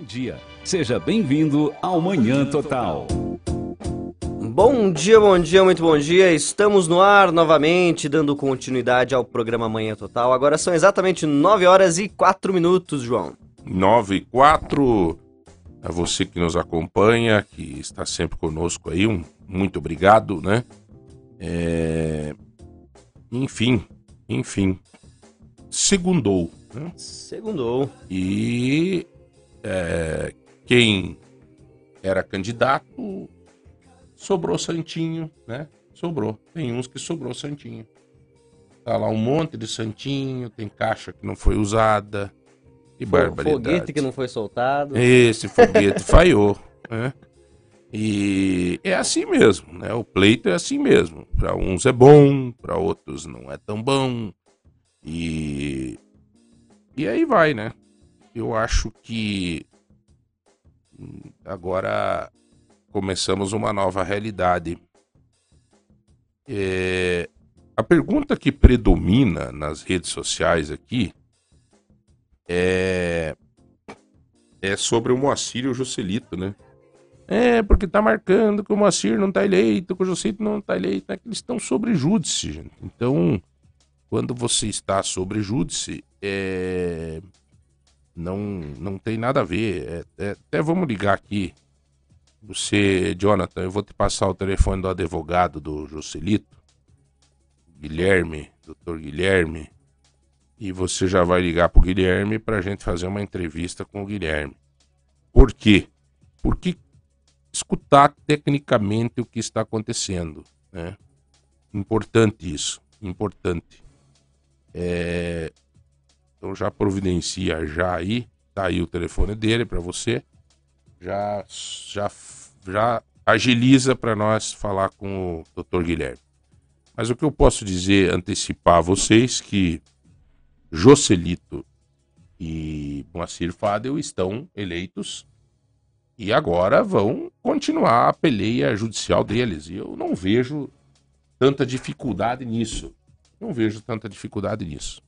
Bom dia, seja bem-vindo ao Manhã Total. Bom dia, bom dia, muito bom dia. Estamos no ar novamente, dando continuidade ao programa Manhã Total. Agora são exatamente 9 horas e 4 minutos, João. 9 e 4. A você que nos acompanha, que está sempre conosco aí, um muito obrigado, né? É... Enfim, enfim. Segundou. Né? Segundou. E é, quem era candidato sobrou santinho, né? Sobrou. Tem uns que sobrou santinho. Tá lá um monte de santinho, tem caixa que não foi usada. Que barbaridade. Foguete que não foi soltado. Esse foguete falhou, né? E é assim mesmo, né? O pleito é assim mesmo. Para uns é bom, para outros não é tão bom. E e aí vai, né? Eu acho que agora começamos uma nova realidade. É... A pergunta que predomina nas redes sociais aqui é, é sobre o Moacir e o Joselito, né? É, porque tá marcando que o Moacir não tá eleito, que o Joselito não tá eleito, né? que eles estão sobre júdice, gente. Então, quando você está sobre júdice, é... não, não tem nada a ver. É, é, até vamos ligar aqui. Você, Jonathan, eu vou te passar o telefone do advogado do Joselito, Guilherme, doutor Guilherme, e você já vai ligar pro Guilherme para a gente fazer uma entrevista com o Guilherme. Por quê? Porque escutar tecnicamente o que está acontecendo, né? Importante isso, importante. É... Então já providencia já aí, tá aí o telefone dele para você. Já já já agiliza para nós falar com o Dr. Guilherme. Mas o que eu posso dizer, antecipar a vocês que Joselito e Moacir Fadel estão eleitos e agora vão continuar a peleia judicial deles. E eu não vejo tanta dificuldade nisso. Não vejo tanta dificuldade nisso.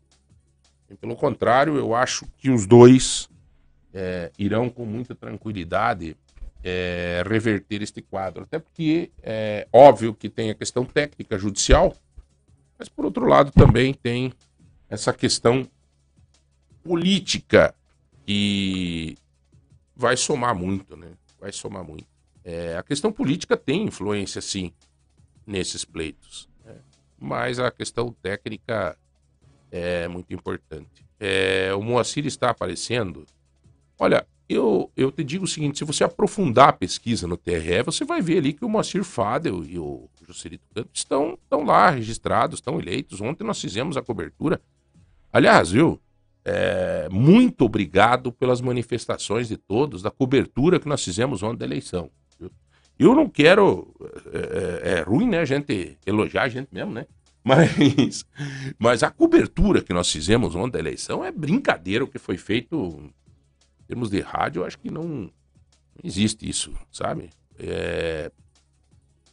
Pelo contrário, eu acho que os dois é, irão com muita tranquilidade é, reverter este quadro. Até porque é óbvio que tem a questão técnica judicial, mas por outro lado também tem essa questão política que vai somar muito, né? Vai somar muito. É, a questão política tem influência, sim, nesses pleitos mas a questão técnica é muito importante. É, o Moacir está aparecendo. Olha, eu, eu te digo o seguinte: se você aprofundar a pesquisa no TRE, você vai ver ali que o Moacir Fadel e o Juscelito Canto estão, estão lá registrados, estão eleitos. Ontem nós fizemos a cobertura. Aliás, viu? É, muito obrigado pelas manifestações de todos, da cobertura que nós fizemos ontem da eleição. Eu não quero. É, é, é, ruim, né? A gente elogiar a gente mesmo, né? Mas, mas a cobertura que nós fizemos ontem da eleição é brincadeira o que foi feito em termos de rádio. Eu acho que não, não existe isso, sabe? É,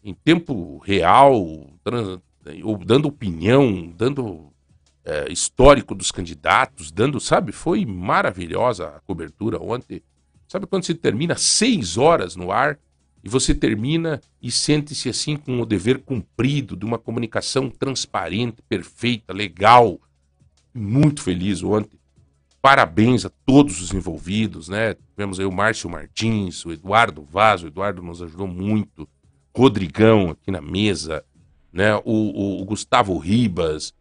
em tempo real, trans, ou dando opinião, dando é, histórico dos candidatos, dando, sabe? Foi maravilhosa a cobertura ontem. Sabe quando se termina seis horas no ar? E você termina e sente-se assim com o dever cumprido de uma comunicação transparente, perfeita, legal. Muito feliz ontem. Parabéns a todos os envolvidos, né? Tivemos aí o Márcio Martins, o Eduardo Vaz, o Eduardo nos ajudou muito. Rodrigão aqui na mesa, né? O, o, o Gustavo Ribas,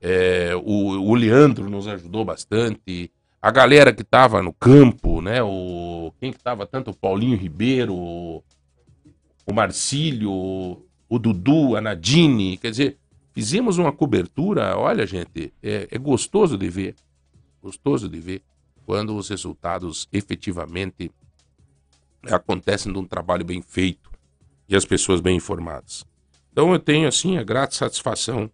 é, o, o Leandro nos ajudou bastante. A galera que estava no campo, né? O, quem que estava tanto o Paulinho Ribeiro, o Marcílio, o Dudu, a Nadine, quer dizer, fizemos uma cobertura, olha gente, é, é gostoso de ver, gostoso de ver quando os resultados efetivamente acontecem de um trabalho bem feito e as pessoas bem informadas. Então eu tenho assim a grata satisfação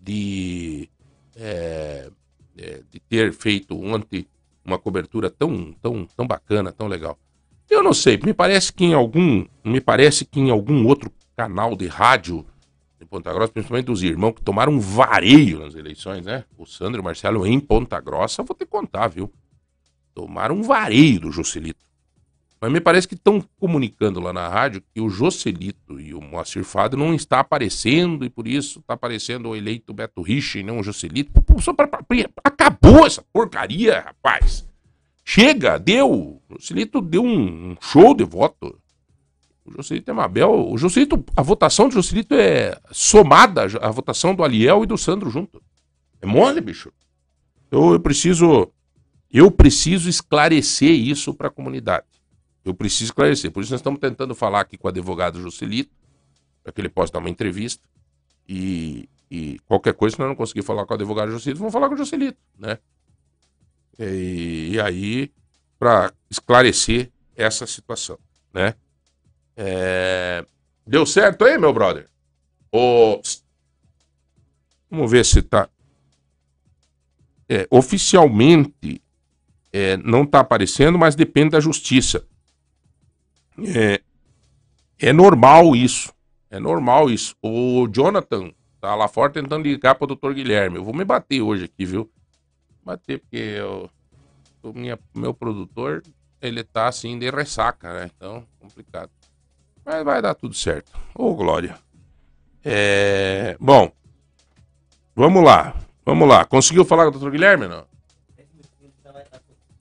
de, é, é, de ter feito ontem uma cobertura tão, tão, tão bacana, tão legal. Eu não sei, me parece que em algum, me parece que em algum outro canal de rádio em Ponta Grossa, principalmente os irmãos que tomaram um vareio nas eleições, né? O Sandro e o Marcelo em Ponta Grossa, vou te contar, viu? Tomaram um vareio do Joselito. Mas me parece que estão comunicando lá na rádio que o Joselito e o Moacir Fado não está aparecendo e por isso está aparecendo o eleito Beto Rich e não o Joselito. Acabou essa porcaria, rapaz. Chega, deu. O Joselito deu um, show de voto. O Joselito é Mabel. O Joselito, a votação do Joselito é somada à votação do Aliel e do Sandro junto. É mole, bicho. Eu, eu preciso. Eu preciso esclarecer isso para a comunidade. Eu preciso esclarecer. Por isso nós estamos tentando falar aqui com o advogado Juscelito, para que ele possa dar uma entrevista. E, e qualquer coisa, se nós não conseguir falar com o advogado Juscelito, vamos falar com o Juscelito, né? E, e aí, para esclarecer essa situação, né? É... Deu certo aí, meu brother? O... Vamos ver se tá. É, oficialmente é, não está aparecendo, mas depende da justiça. É, é normal isso. É normal isso. O Jonathan tá lá fora tentando ligar para o doutor Guilherme. Eu vou me bater hoje aqui, viu? Bater, porque eu, o minha, meu produtor, ele tá assim de ressaca, né? Então, complicado. Mas vai dar tudo certo. Ô, Glória. É... Bom, vamos lá. Vamos lá. Conseguiu falar com o doutor Guilherme, não?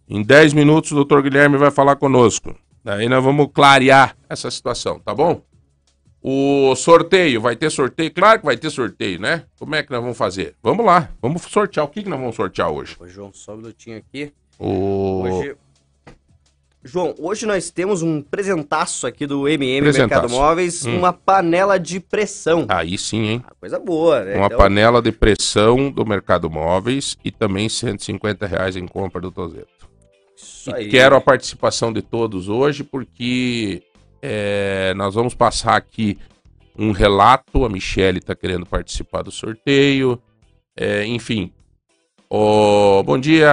Em 10 minutos o doutor Guilherme vai falar conosco. Daí nós vamos clarear essa situação, tá bom? O sorteio, vai ter sorteio? Claro que vai ter sorteio, né? Como é que nós vamos fazer? Vamos lá, vamos sortear. O que, que nós vamos sortear hoje? Ô, João, só um minutinho aqui. O... Hoje... João, hoje nós temos um presentaço aqui do MM Mercado Móveis, hum. uma panela de pressão. Aí sim, hein? Uma coisa boa, né? Uma então... panela de pressão do Mercado Móveis e também 150 reais em compra do Tozeto. Isso aí. quero a participação de todos hoje, porque é, nós vamos passar aqui um relato. A Michelle está querendo participar do sorteio. É, enfim. Oh, bom dia.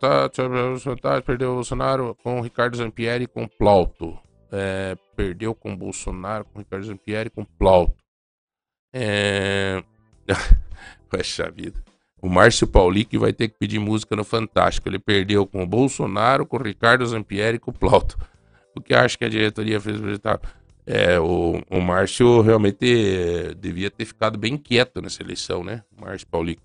Tá, tá, perdeu o Bolsonaro com o Ricardo Zampieri e com Plauto. É, perdeu com o Bolsonaro, com o Ricardo Zampieri e com Plauto. É... Poxa vida. O Márcio Paulic vai ter que pedir música no Fantástico. Ele perdeu com o Bolsonaro, com o Ricardo Zampieri e com o Plauto. O que acha que a diretoria fez vegetal? É, o, o Márcio realmente é, devia ter ficado bem quieto nessa eleição, né? O Márcio Paulic.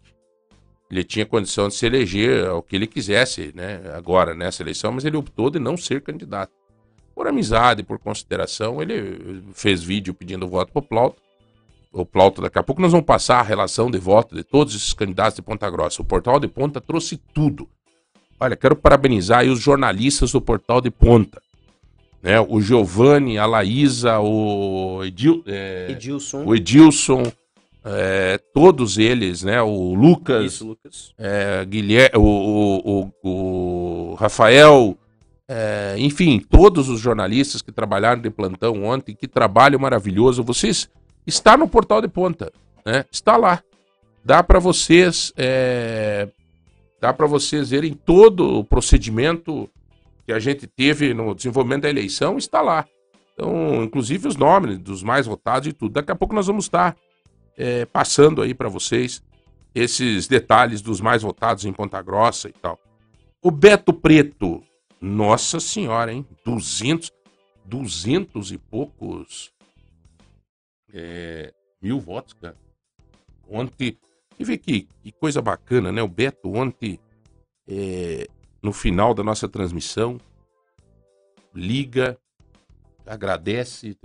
Ele tinha condição de se eleger ao que ele quisesse, né? Agora, nessa eleição, mas ele optou de não ser candidato. Por amizade, por consideração, ele fez vídeo pedindo voto pro Plauto o Plauto daqui a pouco, nós vamos passar a relação de voto de todos esses candidatos de Ponta Grossa. O Portal de Ponta trouxe tudo. Olha, quero parabenizar os jornalistas do Portal de Ponta. Né? O Giovanni, a Laísa, o Edil, é, Edilson, o Edilson é, todos eles, né? O Lucas, Isso, Lucas. É, Guilherme, o, o, o, Rafael, é, enfim, todos os jornalistas que trabalharam de plantão ontem, que trabalho maravilhoso. Vocês está no portal de ponta, né? Está lá. Dá para vocês, é... dá para vocês verem todo o procedimento que a gente teve no desenvolvimento da eleição, está lá. Então, inclusive os nomes dos mais votados e tudo. Daqui a pouco nós vamos estar é, passando aí para vocês esses detalhes dos mais votados em Ponta Grossa e tal. O Beto Preto, nossa senhora, hein? 200, 200 e poucos é, mil votos, cara. Ontem, você vê que, que coisa bacana, né? O Beto ontem, é, no final da nossa transmissão, liga, agradece.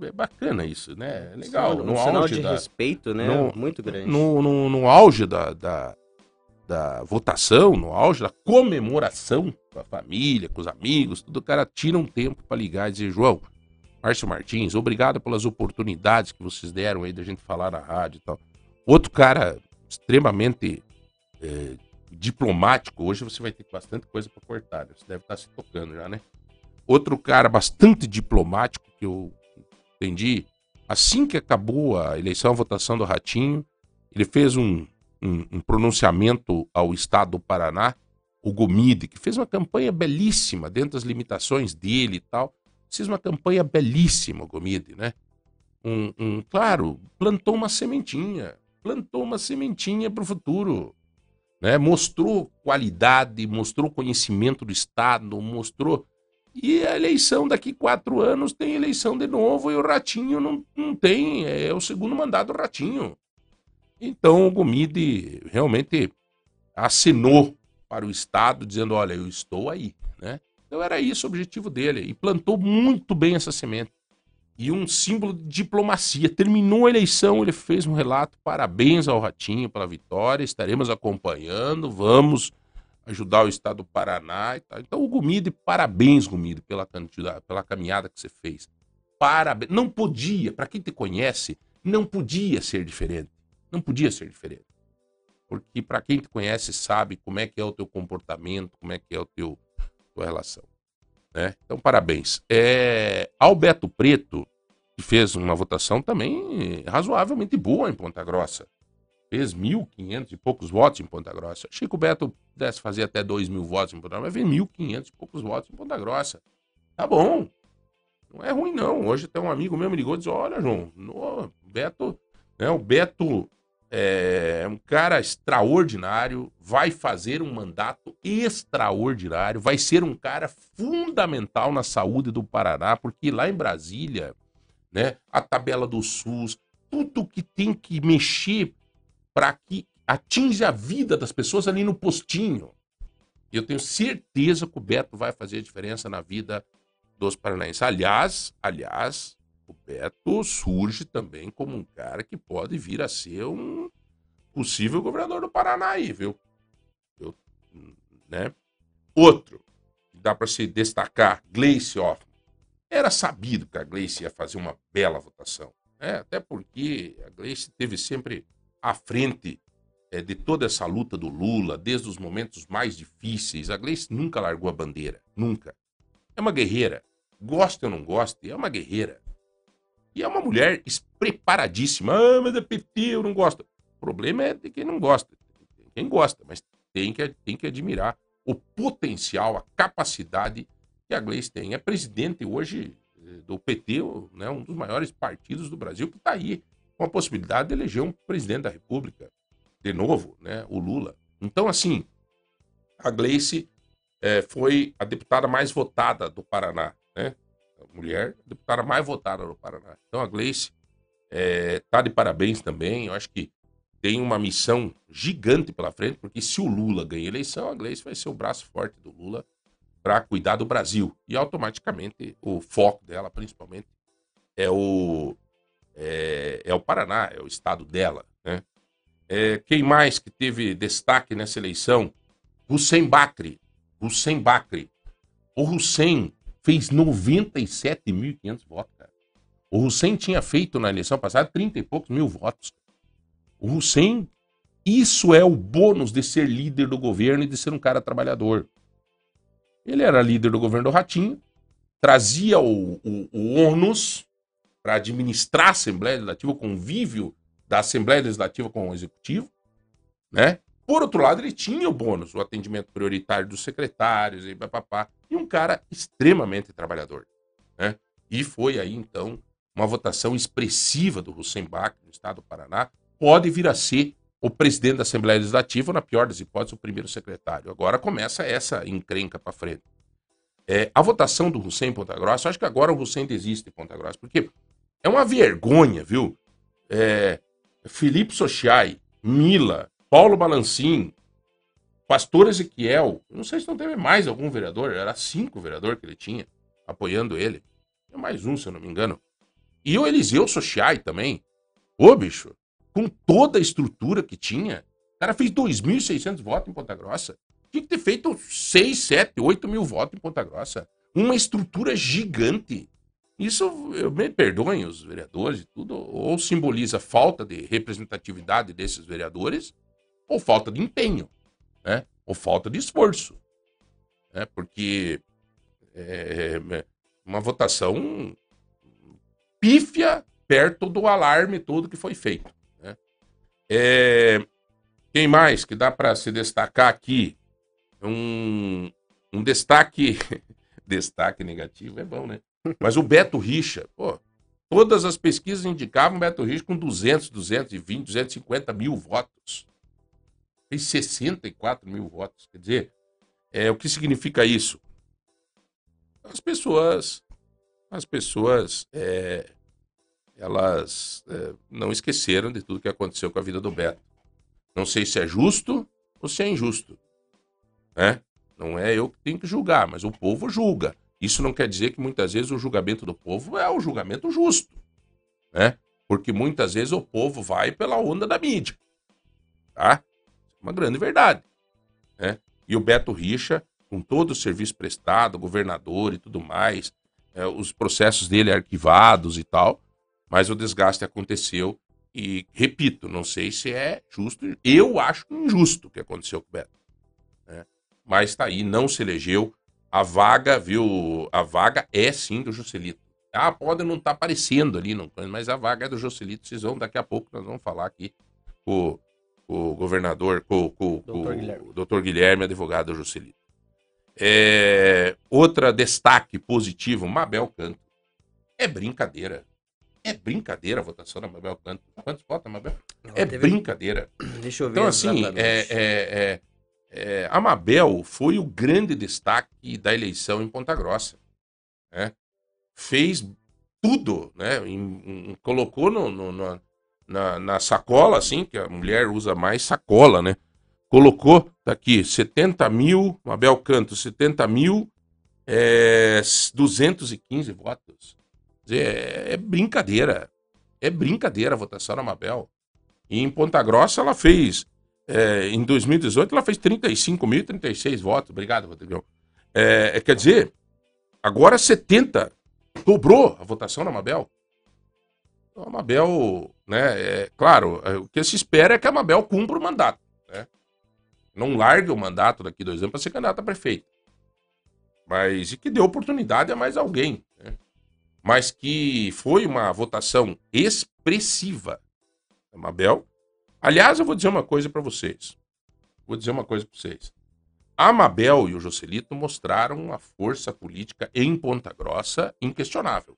É bacana isso, né? É legal. Um no sinal de da, respeito, né? No, Muito grande. No, no, no auge da, da, da, votação, no auge da comemoração com a família, com os amigos, tudo, o cara tira um tempo para ligar e dizer, João, Márcio Martins, obrigado pelas oportunidades que vocês deram aí da gente falar na rádio e tal. Outro cara extremamente é, diplomático, hoje você vai ter bastante coisa para cortar, né? você deve estar tá se tocando já, né? Outro cara bastante diplomático que eu entendi, assim que acabou a eleição, a votação do Ratinho, ele fez um, um, um pronunciamento ao estado do Paraná, o Gomide, que fez uma campanha belíssima dentro das limitações dele e tal Fiz uma campanha belíssima, Gomide, né? Um, um, claro, plantou uma sementinha, plantou uma sementinha para o futuro, né? Mostrou qualidade, mostrou conhecimento do Estado, mostrou E a eleição daqui quatro anos tem eleição de novo e o Ratinho não, não tem. É o segundo mandato do Ratinho. Então o Gomide realmente assinou para o Estado dizendo: olha, eu estou aí. Né? Então era isso o objetivo dele. E plantou muito bem essa semente. E um símbolo de diplomacia. Terminou a eleição, ele fez um relato. Parabéns ao Ratinho pela vitória. Estaremos acompanhando. Vamos ajudar o estado do Paraná. Então, o Gumide, parabéns, Gumide, pela, pela caminhada que você fez. Parabéns. Não podia, para quem te conhece, não podia ser diferente. Não podia ser diferente. Porque para quem te conhece sabe como é que é o teu comportamento, como é que é o teu tua relação. Né? Então, parabéns. É, Alberto Preto, que fez uma votação também razoavelmente boa em Ponta Grossa fez 1.500 e poucos votos em Ponta Grossa. Chico Beto pudesse fazer até 2 mil votos em Ponta Grossa, mas fez 1.500 e poucos votos em Ponta Grossa. Tá bom. Não é ruim, não. Hoje tem um amigo meu me ligou e disse: Olha, João, no, Beto, né, o Beto é um cara extraordinário, vai fazer um mandato extraordinário, vai ser um cara fundamental na saúde do Paraná, porque lá em Brasília, né, a tabela do SUS, tudo que tem que mexer para que atinja a vida das pessoas ali no postinho. Eu tenho certeza que o Beto vai fazer a diferença na vida dos paranaenses. Aliás, aliás, o Beto surge também como um cara que pode vir a ser um possível governador do Paraná aí, viu? Eu, né? Outro, dá para se destacar, Gleice Hoffmann. Era sabido que a Gleice ia fazer uma bela votação. Né? Até porque a Gleice teve sempre à frente é, de toda essa luta do Lula, desde os momentos mais difíceis. A Gleice nunca largou a bandeira, nunca. É uma guerreira. Gosta ou não gosta, é uma guerreira. E é uma mulher preparadíssima. Ah, mas é PT, eu não gosto. O problema é de quem não gosta. Quem gosta, mas tem que, tem que admirar o potencial, a capacidade que a Gleice tem. É presidente hoje eh, do PT, né, um dos maiores partidos do Brasil, que está aí com a possibilidade de eleger um presidente da República, de novo, né, o Lula. Então, assim, a Gleice é, foi a deputada mais votada do Paraná, né? Mulher, deputada mais votada do Paraná. Então, a Gleice está é, de parabéns também. Eu acho que tem uma missão gigante pela frente, porque se o Lula ganha a eleição, a Gleice vai ser o braço forte do Lula para cuidar do Brasil. E automaticamente o foco dela, principalmente, é o, é, é o Paraná, é o estado dela. Né? É, quem mais que teve destaque nessa eleição? Hussein Bakri. Hussein Bakri. O Hussein fez 97.500 votos, cara. O Hussein tinha feito na eleição passada 30 e poucos mil votos. O Hussein, isso é o bônus de ser líder do governo e de ser um cara trabalhador. Ele era líder do governo do Ratinho, trazia o, o, o ônus para administrar a Assembleia Legislativa, o convívio da Assembleia Legislativa com o Executivo, né? Por outro lado, ele tinha o bônus, o atendimento prioritário dos secretários e papapá, e um cara extremamente trabalhador, né? E foi aí, então, uma votação expressiva do Hussein Bach, no estado do Paraná, pode vir a ser o presidente da Assembleia Legislativa, ou, na pior das hipóteses, o primeiro secretário. Agora começa essa encrenca para frente. É, a votação do Hussein em Ponta Grossa, acho que agora o Hussein desiste em Ponta Grossa, porque é uma vergonha, viu? É, Felipe Sochiai, Mila, Paulo Balancin, Pastor Ezequiel, não sei se não teve mais algum vereador, era cinco vereadores que ele tinha apoiando ele. É mais um, se eu não me engano. E o Eliseu Sochiai também. Ô, bicho, com toda a estrutura que tinha, o cara fez 2.600 votos em Ponta Grossa. Tinha que ter feito 6, 7, 8 mil votos em Ponta Grossa. Uma estrutura gigante. Isso, me perdoem os vereadores e tudo, ou simboliza falta de representatividade desses vereadores, ou falta de empenho, né? ou falta de esforço. Né? Porque é, é uma votação pífia perto do alarme todo que foi feito. Né? É, quem mais que dá para se destacar aqui? Um, um destaque. destaque negativo é bom, né? Mas o Beto Richa, pô, todas as pesquisas indicavam o Beto Richa com 200, 220, 250 mil votos. Fez 64 mil votos. Quer dizer, é, o que significa isso? as pessoas, as pessoas, é, elas é, não esqueceram de tudo que aconteceu com a vida do Beto. Não sei se é justo ou se é injusto, né? Não é eu que tenho que julgar, mas o povo julga. Isso não quer dizer que muitas vezes o julgamento do povo é o julgamento justo, né? Porque muitas vezes o povo vai pela onda da mídia, tá? Uma grande verdade, né? E o Beto Richa com todo o serviço prestado, governador e tudo mais, é, os processos dele arquivados e tal, mas o desgaste aconteceu e, repito, não sei se é justo, eu acho injusto o que aconteceu com o Beto. Né? Mas está aí, não se elegeu, a vaga, viu, a vaga é sim do Juscelito. Ah, pode não estar tá aparecendo ali, não, mas a vaga é do Juscelito, vocês vão, daqui a pouco nós vamos falar aqui com o governador, com, com, com o doutor Guilherme, advogado do Juscelito. É, outra destaque positivo, Mabel Canto. É brincadeira. É brincadeira a votação da Mabel Canto. Quantos votos, Mabel? Ela é teve... brincadeira. Deixa eu ver. Então, assim, é, é, é, é, a Mabel foi o grande destaque da eleição em Ponta Grossa. Né? Fez tudo, né? Em, em, colocou no, no, na, na sacola, assim, que a mulher usa mais sacola, né? colocou, tá aqui, 70 mil, Mabel Canto, 70 mil, é, 215 votos. É, é brincadeira. É brincadeira a votação da Mabel. E em Ponta Grossa ela fez, é, em 2018, ela fez 35.036 votos. Obrigado, Rodrigão. É, é, quer dizer, agora 70. Dobrou a votação da Mabel. Então, a Mabel, né, é, claro, é, o que se espera é que a Mabel cumpra o mandato. Não largue o mandato daqui dois anos para ser candidato a prefeito. Mas e que deu oportunidade a mais alguém. Né? Mas que foi uma votação expressiva. Mabel. Aliás, eu vou dizer uma coisa para vocês. Vou dizer uma coisa para vocês. A Mabel e o Joselito mostraram uma força política em Ponta Grossa inquestionável.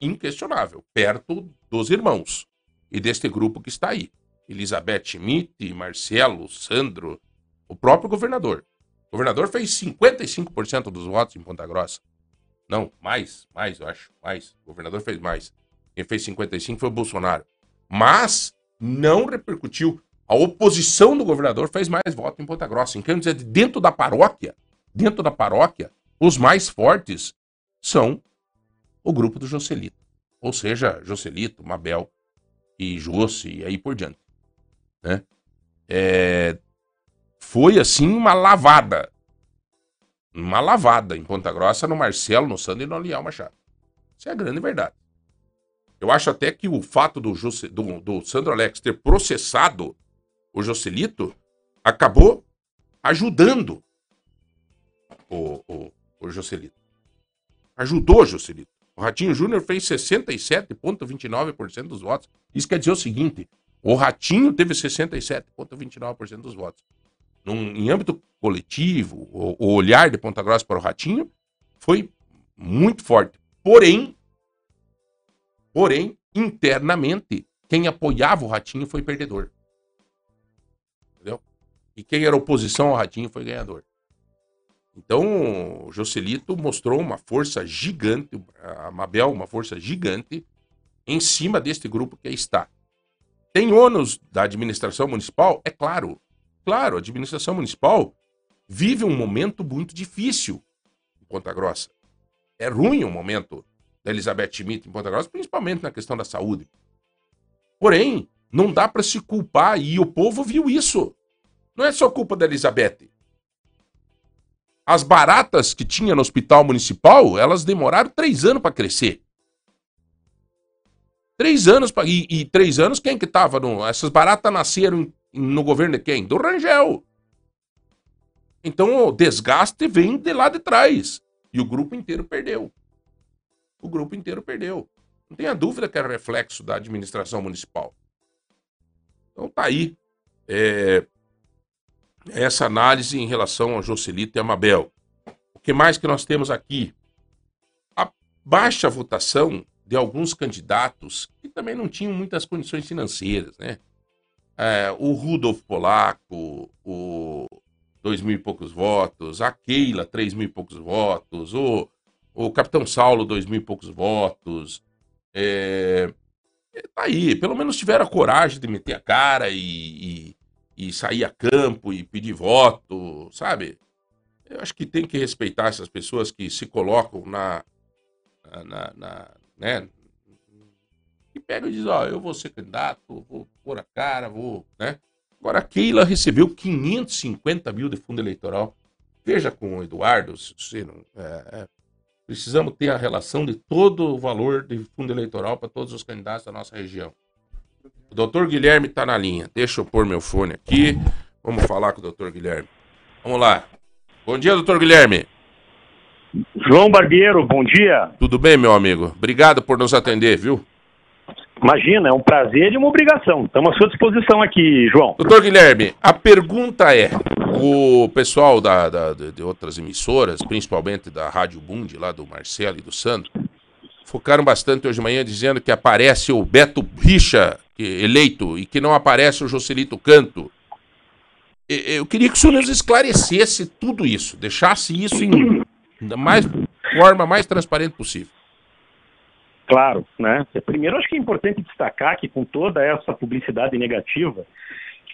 Inquestionável. Perto dos irmãos. E deste grupo que está aí. Elizabeth Schmidt, Marcelo, Sandro, o próprio governador. O governador fez 55% dos votos em Ponta Grossa. Não, mais, mais, eu acho, mais. O governador fez mais. Quem fez 55 foi o Bolsonaro. Mas não repercutiu. A oposição do governador fez mais votos em Ponta Grossa. Então, dizer, dentro da paróquia, dentro da paróquia, os mais fortes são o grupo do Joselito. Ou seja, Joselito, Mabel e Josse e aí por diante. Né? É, foi assim uma lavada. Uma lavada em Ponta Grossa, no Marcelo, no Sandro e no Aliel Machado. Isso é a grande verdade. Eu acho até que o fato do, do, do Sandro Alex ter processado o Joselito acabou ajudando o, o, o Joselito. Ajudou o Joselito. O Ratinho Júnior fez 67,29% dos votos. Isso quer dizer o seguinte: o Ratinho teve 67,29% dos votos num, em âmbito coletivo, o, o olhar de Ponta Grossa para o Ratinho foi muito forte. Porém, porém, internamente, quem apoiava o Ratinho foi perdedor. Entendeu? E quem era oposição ao Ratinho foi ganhador. Então, o Joselito mostrou uma força gigante, a Mabel, uma força gigante, em cima deste grupo que aí está. Tem ônus da administração municipal? É claro. Claro, a administração municipal vive um momento muito difícil em Ponta Grossa. É ruim o momento da Elizabeth Schmidt em Ponta Grossa, principalmente na questão da saúde. Porém, não dá para se culpar e o povo viu isso. Não é só culpa da Elizabeth. As baratas que tinha no hospital municipal, elas demoraram três anos para crescer. Três anos pra... e, e, três anos quem que tava no... Essas baratas nasceram no governo de quem? Do Rangel. Então o desgaste vem de lá de trás. E o grupo inteiro perdeu. O grupo inteiro perdeu. Não tenha dúvida que é reflexo da administração municipal. Então tá aí. É... Essa análise em relação ao Jocelito e a Mabel. O que mais que nós temos aqui? A baixa votação de alguns candidatos que também não tinham muitas condições financeiras, né? é, o Rudolf Polaco, o dois mil e poucos votos, a Keila, três mil e poucos votos, o, O Capitão Saulo, dois mil e poucos votos. É, tá aí, pelo menos tiveram a coragem de meter a cara e, e, e sair a campo e pedir voto, sabe? Eu acho que tem que respeitar essas pessoas que se colocam na. na, na né? E pegam e dizem, ó, eu vou ser candidato, vou pôr a cara, vou, né? Agora, a Keila recebeu 550 mil de fundo eleitoral. Veja com o Eduardo, se não, é, é, precisamos ter a relação de todo o valor de fundo eleitoral para todos os candidatos da nossa região. Doutor Guilherme está na linha. Deixa eu pôr meu fone aqui. Vamos falar com o doutor Guilherme. Vamos lá. Bom dia, doutor Guilherme. João Barbeiro, bom dia. Tudo bem, meu amigo? Obrigado por nos atender, viu? Imagina, é um prazer e uma obrigação. Estamos à sua disposição aqui, João. Doutor Guilherme, a pergunta é: o pessoal da, da, de outras emissoras, principalmente da Rádio Bund, lá do Marcelo e do Sandro, focaram bastante hoje de manhã dizendo que aparece o Beto Richa eleito e que não aparece o Jocelito Canto. Eu queria que o senhor nos esclarecesse tudo isso, deixasse isso em mais forma mais transparente possível. Claro, né? Primeiro, acho que é importante destacar que com toda essa publicidade negativa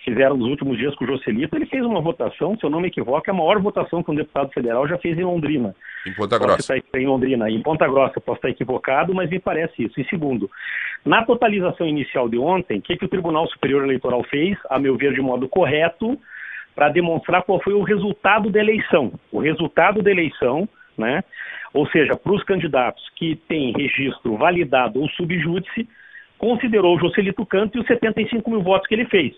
fizeram nos últimos dias com o Joselito, ele fez uma votação, se eu não me equivoco, é a maior votação que um deputado federal já fez em Londrina. Em Ponta Grossa. Estar, em Londrina, em Ponta Grossa, posso estar equivocado, mas me parece isso. E segundo, na totalização inicial de ontem, o que, que o Tribunal Superior Eleitoral fez, a meu ver, de modo correto, para demonstrar qual foi o resultado da eleição. O resultado da eleição, né? Ou seja, para os candidatos que têm registro validado ou subjúdice, considerou o Jocelito Canto e os 75 mil votos que ele fez.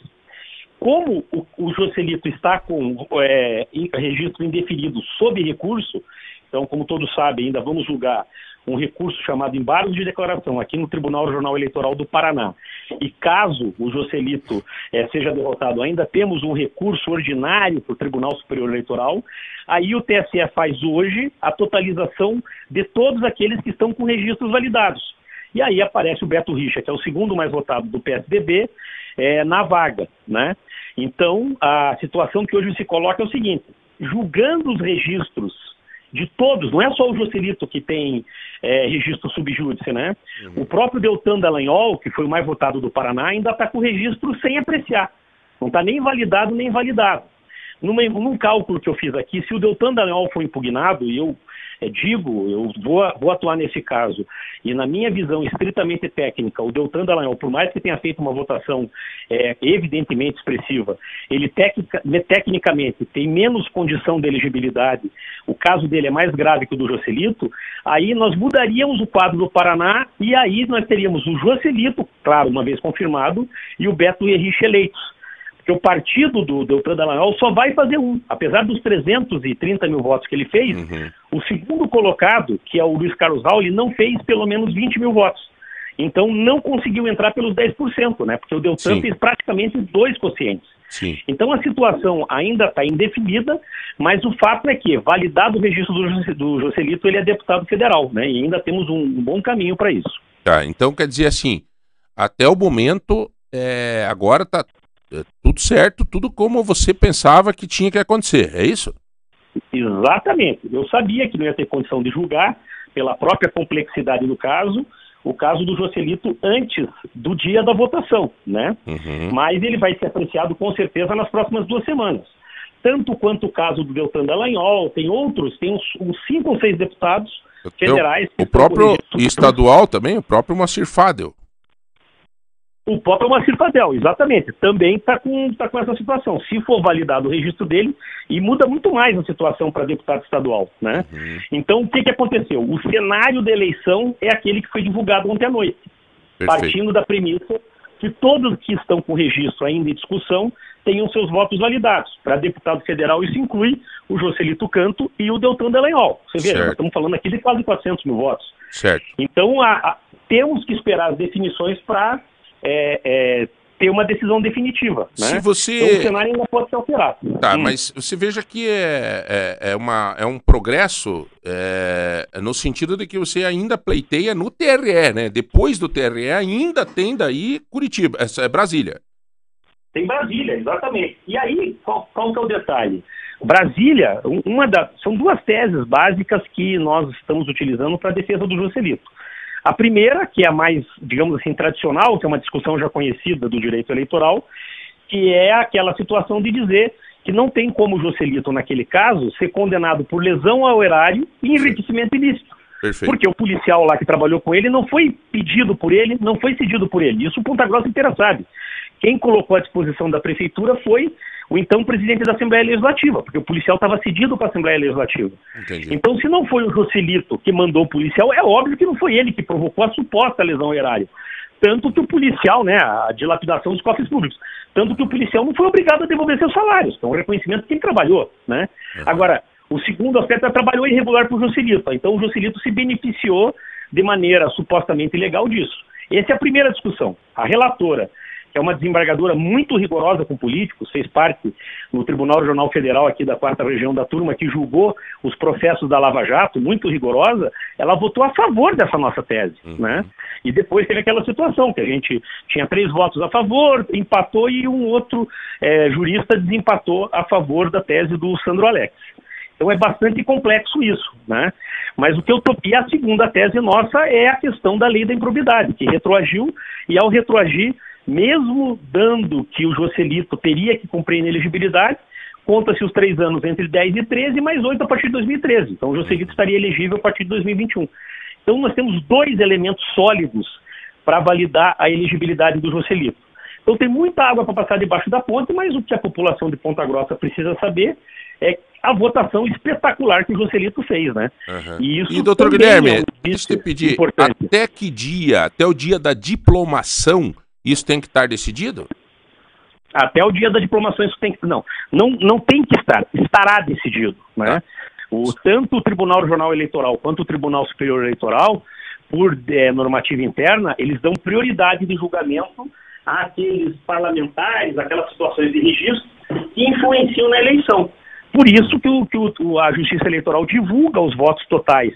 Como o, o Jocelito está com é, registro indefinido sob recurso, então, como todos sabem, ainda vamos julgar um recurso chamado embargo de declaração aqui no Tribunal Regional Eleitoral do Paraná. E caso o Joselito é, seja derrotado, ainda temos um recurso ordinário para o Tribunal Superior Eleitoral. Aí o TSE faz hoje a totalização de todos aqueles que estão com registros validados. E aí aparece o Beto Richa, que é o segundo mais votado do PSDB, é, na vaga, né? Então, a situação que hoje se coloca é o seguinte: julgando os registros de todos, não é só o Joselito que tem é, registro subjúdice, né? Uhum. O próprio Deltan Dallagnol, que foi o mais votado do Paraná, ainda está com o registro sem apreciar. Não está nem validado nem validado. Numa, num cálculo que eu fiz aqui, se o Deltan Dallagnol for impugnado, e eu é, digo, eu vou, vou, atuar nesse caso, e na minha visão estritamente técnica, o Deltan Dallagnol, por mais que tenha feito uma votação é, evidentemente expressiva, ele tecnica, tecnicamente tem menos condição de elegibilidade, o caso dele é mais grave que o do Jocelito, aí nós mudaríamos o quadro do Paraná e aí nós teríamos o Jocelito, claro, uma vez confirmado, e o Beto Henrique eleitos. Porque o partido do Deltan Dallagnol só vai fazer um. Apesar dos 330 mil votos que ele fez, uhum. o segundo colocado, que é o Luiz Carlos Raul, ele não fez pelo menos 20 mil votos. Então não conseguiu entrar pelos 10%, né? Porque o Deltan Sim. fez praticamente dois quocientes. Sim. Então a situação ainda está indefinida, mas o fato é que, validado o registro do, do Joselito, ele é deputado federal, né? E ainda temos um, um bom caminho para isso. Tá, então quer dizer assim, até o momento, é, agora está tudo certo, tudo como você pensava que tinha que acontecer, é isso? Exatamente. Eu sabia que não ia ter condição de julgar, pela própria complexidade do caso, o caso do Joselito antes do dia da votação, né? Uhum. Mas ele vai ser apreciado com certeza nas próximas duas semanas. Tanto quanto o caso do Deltan Dallagnol, tem outros, tem uns, uns cinco ou seis deputados federais. O próprio estadual também, o próprio Macir Fadel. O próprio Marcelo Fadel, exatamente, também está com, tá com essa situação. Se for validado o registro dele, e muda muito mais a situação para deputado estadual, né? Uhum. Então, o que, que aconteceu? O cenário da eleição é aquele que foi divulgado ontem à noite, Perfeito. partindo da premissa que todos que estão com registro ainda em discussão tenham seus votos validados. Para deputado federal, isso inclui o Jocelito Canto e o Deltan Delanhol. Você vê, nós estamos falando aqui de quase 400 mil votos. Certo. Então, a, a, temos que esperar as definições para é, é, ter uma decisão definitiva. Né? Se você... Então, o cenário ainda pode ser alterado. Tá, hum. mas você veja que é, é, é, uma, é um progresso é, no sentido de que você ainda pleiteia no TRE, né? Depois do TRE ainda tem daí Curitiba, é, é Brasília. Tem Brasília, exatamente. E aí, qual, qual que é o detalhe? Brasília, uma da, são duas teses básicas que nós estamos utilizando para a defesa do Joselito. A primeira, que é a mais, digamos assim, tradicional, que é uma discussão já conhecida do direito eleitoral, que é aquela situação de dizer que não tem como o Joselito, naquele caso, ser condenado por lesão ao erário e enriquecimento ilícito. Perfeito. Porque o policial lá que trabalhou com ele não foi pedido por ele, não foi cedido por ele. Isso o Ponta Grossa inteira sabe. Quem colocou à disposição da prefeitura foi o então presidente da Assembleia Legislativa, porque o policial estava cedido para a Assembleia Legislativa. Entendi. Então, se não foi o Joselito que mandou o policial, é óbvio que não foi ele que provocou a suposta lesão erária. Tanto que o policial, né, a dilapidação dos cofres públicos, tanto que o policial não foi obrigado a devolver seus salários, então é um reconhecimento de quem trabalhou, né? Uhum. Agora, o segundo aspecto é trabalhou irregular para o Joselito, então o Joselito se beneficiou de maneira supostamente ilegal disso. Essa é a primeira discussão. A relatora que é uma desembargadora muito rigorosa com políticos, fez parte no Tribunal Regional Federal aqui da quarta região da turma, que julgou os processos da Lava Jato, muito rigorosa, ela votou a favor dessa nossa tese, uhum. né? E depois teve aquela situação que a gente tinha três votos a favor, empatou e um outro é, jurista desempatou a favor da tese do Sandro Alex. Então é bastante complexo isso, né? Mas o que eu tô... E a segunda tese nossa é a questão da lei da improbidade, que retroagiu, e ao retroagir mesmo dando que o Joselito teria que cumprir a inelegibilidade, conta-se os três anos entre 10 e 13, mais oito a partir de 2013. Então o Joselito estaria elegível a partir de 2021. Então nós temos dois elementos sólidos para validar a elegibilidade do Joselito. Então tem muita água para passar debaixo da ponte, mas o que a população de Ponta Grossa precisa saber é a votação espetacular que o Joselito fez, né? Uhum. E, isso e doutor Guilherme, é um deixa eu te pedir, importante. até que dia, até o dia da diplomação, isso tem que estar decidido? Até o dia da diplomação isso tem que não, não, não tem que estar, estará decidido, né? O, tanto o Tribunal Regional Eleitoral quanto o Tribunal Superior Eleitoral, por é, normativa interna, eles dão prioridade de julgamento àqueles parlamentares, aquelas situações de registro que influenciam na eleição. Por isso que, o, que o, a Justiça Eleitoral divulga os votos totais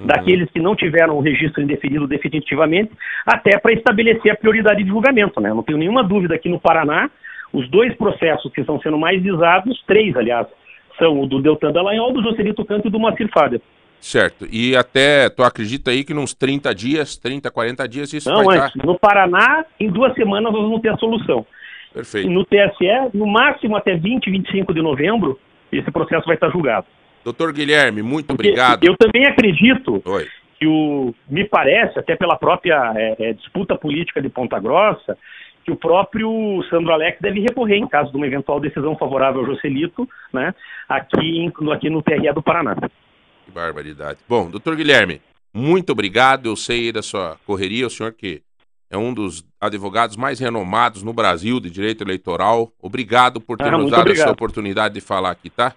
uhum. daqueles que não tiveram o registro indefinido definitivamente, até para estabelecer a prioridade de julgamento. Né? não tenho nenhuma dúvida que no Paraná, os dois processos que estão sendo mais visados, três, aliás, são o do Deltan Dallagnol, do Joselito Canto e do Macir Fader. Certo. E até, tu acredita aí que nos 30 dias, 30, 40 dias isso Não, vai antes, estar... no Paraná, em duas semanas nós vamos ter a solução. Perfeito. E no TSE, no máximo até 20, 25 de novembro, esse processo vai estar julgado. Doutor Guilherme, muito obrigado. Eu também acredito Oi. que o. Me parece, até pela própria é, é, disputa política de Ponta Grossa, que o próprio Sandro Alex deve recorrer em caso de uma eventual decisão favorável ao Joselito, né, aqui, aqui no TRE do Paraná. Que barbaridade. Bom, doutor Guilherme, muito obrigado. Eu sei da sua correria, o senhor que é um dos advogados mais renomados no Brasil de direito eleitoral. Obrigado por ter ah, nos dado obrigado. essa oportunidade de falar aqui, tá?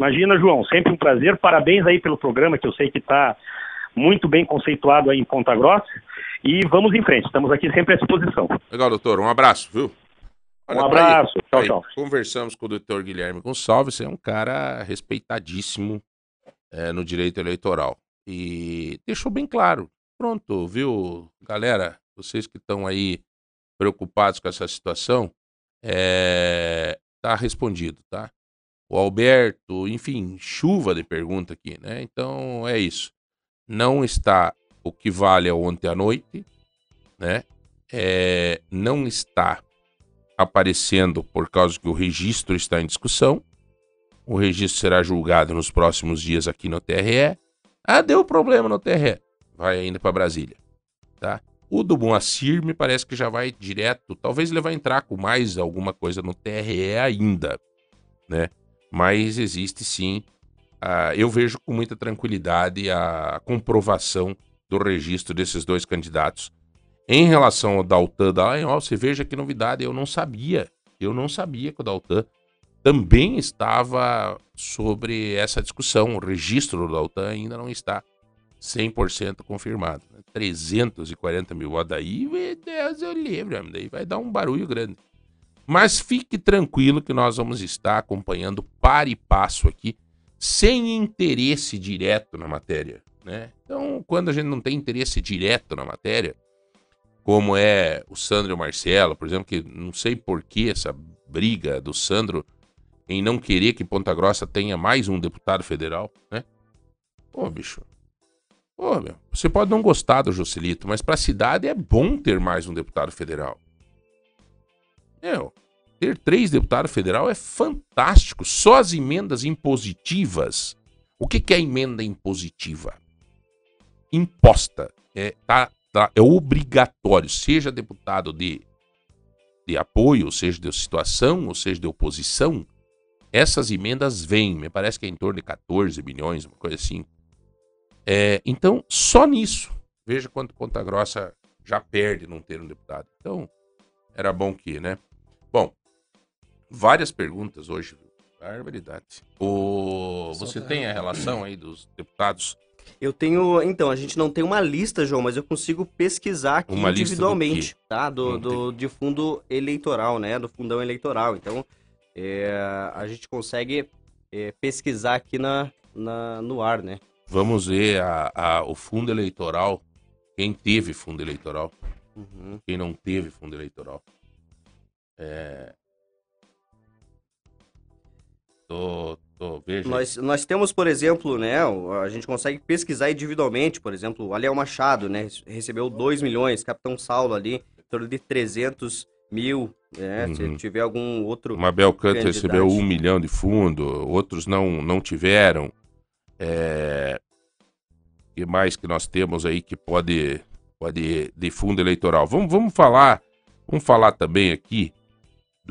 Imagina, João, sempre um prazer. Parabéns aí pelo programa, que eu sei que está muito bem conceituado aí em Ponta Grossa. E vamos em frente, estamos aqui sempre à disposição. Legal, doutor. Um abraço, viu? Olha, um abraço. Tchau, tchau. Conversamos com o doutor Guilherme Gonçalves, é um cara respeitadíssimo é, no direito eleitoral. E deixou bem claro. Pronto, viu, galera? Vocês que estão aí preocupados com essa situação, é... tá respondido, tá? O Alberto, enfim, chuva de pergunta aqui, né? Então é isso. Não está o que vale a ontem à noite, né? É, não está aparecendo por causa que o registro está em discussão. O registro será julgado nos próximos dias aqui no TRE. Ah, deu problema no TRE. Vai ainda para Brasília, tá? O do Moacir me parece que já vai direto. Talvez ele vai entrar com mais alguma coisa no TRE ainda, né? Mas existe sim. Uh, eu vejo com muita tranquilidade a comprovação do registro desses dois candidatos. Em relação ao Daltan Dallagnol, você veja que novidade, eu não sabia. Eu não sabia que o Daltan também estava sobre essa discussão. O registro do Daltan ainda não está 100% confirmado. 340 mil votos daí, Deus eu livre, daí vai dar um barulho grande. Mas fique tranquilo que nós vamos estar acompanhando para e passo aqui, sem interesse direto na matéria. Né? Então, quando a gente não tem interesse direto na matéria, como é o Sandro e o Marcelo, por exemplo, que não sei por que essa briga do Sandro em não querer que Ponta Grossa tenha mais um deputado federal, né? Pô, bicho. Pô, meu, você pode não gostar do Joselito, mas para a cidade é bom ter mais um deputado federal. Meu, ter três deputados federal é fantástico. Só as emendas impositivas. O que, que é emenda impositiva? Imposta. É, tá, tá, é obrigatório, seja deputado de, de apoio, seja de situação, ou seja de oposição, essas emendas vêm, me parece que é em torno de 14 bilhões, uma coisa assim. É, então, só nisso, veja quanto Ponta Grossa já perde não ter um deputado. Então, era bom que, né? Bom, várias perguntas hoje. Barbaridade. O... Você tem a relação aí dos deputados? Eu tenho. Então, a gente não tem uma lista, João, mas eu consigo pesquisar aqui Uma lista do individualmente, quê? tá? Do, Não do, de fundo eleitoral, né? Do fundão eleitoral. Então, é, a gente consegue é, pesquisar aqui na, na, no ar, né? Vamos ver a, a- o fundo eleitoral. Quem teve fundo eleitoral? Uhum. Quem não teve fundo eleitoral? É... Tô, tô, veja. Nós, nós temos, por exemplo, né? A gente consegue pesquisar individualmente, por exemplo, o Aliel Machado, né? Recebeu 2 milhões, Capitão Saulo ali, em torno de 300 mil, né? Uhum. Se tiver algum outro. Mabel Canto recebeu um milhão de fundo, outros não, não tiveram. É... O que mais que nós temos aí que pode, pode de fundo eleitoral? Vamos, vamos falar, vamos falar também aqui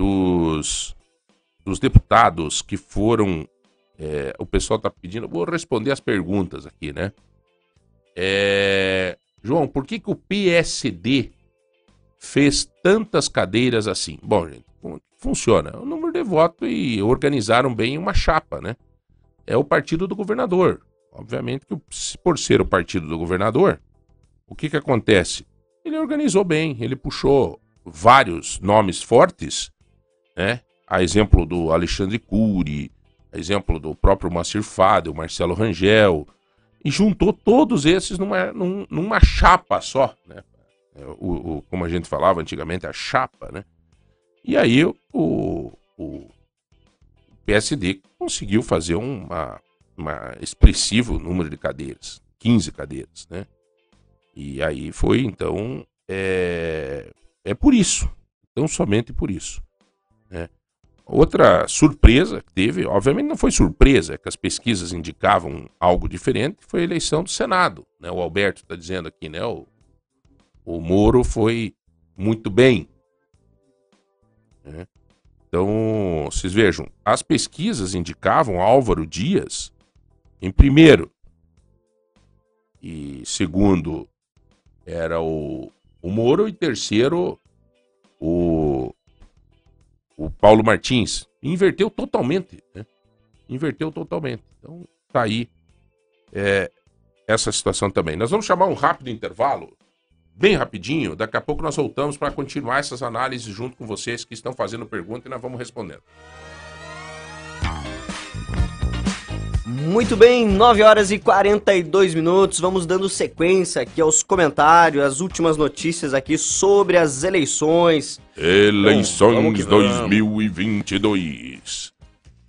dos, dos deputados que foram. é, o pessoal está pedindo, vou responder as perguntas aqui, né? É, João, por que, que o PSD fez tantas cadeiras assim? Bom, gente, fun- funciona. O número de votos e organizaram bem uma chapa, né? É o partido do governador. Obviamente que, por ser o partido do governador, o que que acontece? Ele organizou bem, ele puxou vários nomes fortes, né? A exemplo do Alexandre Cury, a exemplo do próprio Macir Fado, o Marcelo Rangel, e juntou todos esses numa, num- numa chapa só, né? É, o, o- como a gente falava antigamente, a chapa, né? E aí o, o PSD conseguiu fazer uma, uma expressivo número de cadeiras, 15 cadeiras, né? E aí foi, então, é, é por isso, então somente por isso? Outra surpresa que teve, obviamente não foi surpresa, é que as pesquisas indicavam algo diferente, foi a eleição do Senado, né? O Alberto está dizendo aqui, né? O, o Moro foi muito bem. né? Então, vocês vejam, as pesquisas indicavam Álvaro Dias em primeiro. E segundo era o, o Moro e terceiro o, o Paulo Martins. Inverteu totalmente, né? Inverteu totalmente. Então, tá aí é, essa situação também. Nós vamos chamar um rápido intervalo bem rapidinho. Daqui a pouco nós voltamos para continuar essas análises junto com vocês que estão fazendo pergunta e nós vamos respondendo. Muito bem, 9 horas e 42 minutos. Vamos dando sequência aqui aos comentários, as últimas notícias aqui sobre as eleições. Eleições vamos vamos. 2022.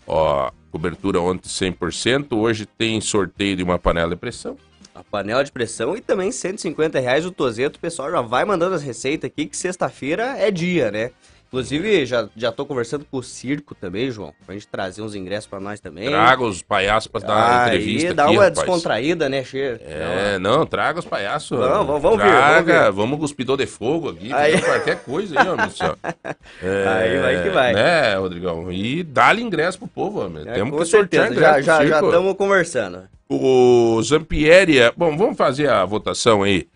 Ó, cobertura ontem 100%. Hoje tem sorteio de uma panela de pressão. A panela de pressão e também 150 reais o tozeto. O pessoal já vai mandando as receitas aqui, que sexta-feira é dia, né? Inclusive, já, já tô conversando com o circo também, João, pra gente trazer uns ingressos pra nós também. Traga os palhaços para dar uma entrevista Aí dá aqui, uma rapaz. descontraída, né, Cheiro? É, não, traga os palhaços. Não, vamos- vamos vir, traga, vamos cuspidor de fogo aqui, Aí- qualquer coisa aí, do céu. É, Aí vai que vai. Né, Rodrigão? E dá-lhe ingresso pro povo, homem. É, Temos que sortear certeza, ingresso já pro já estamos conversando. O Zampieri, é- bom, vamos fazer a votação aí.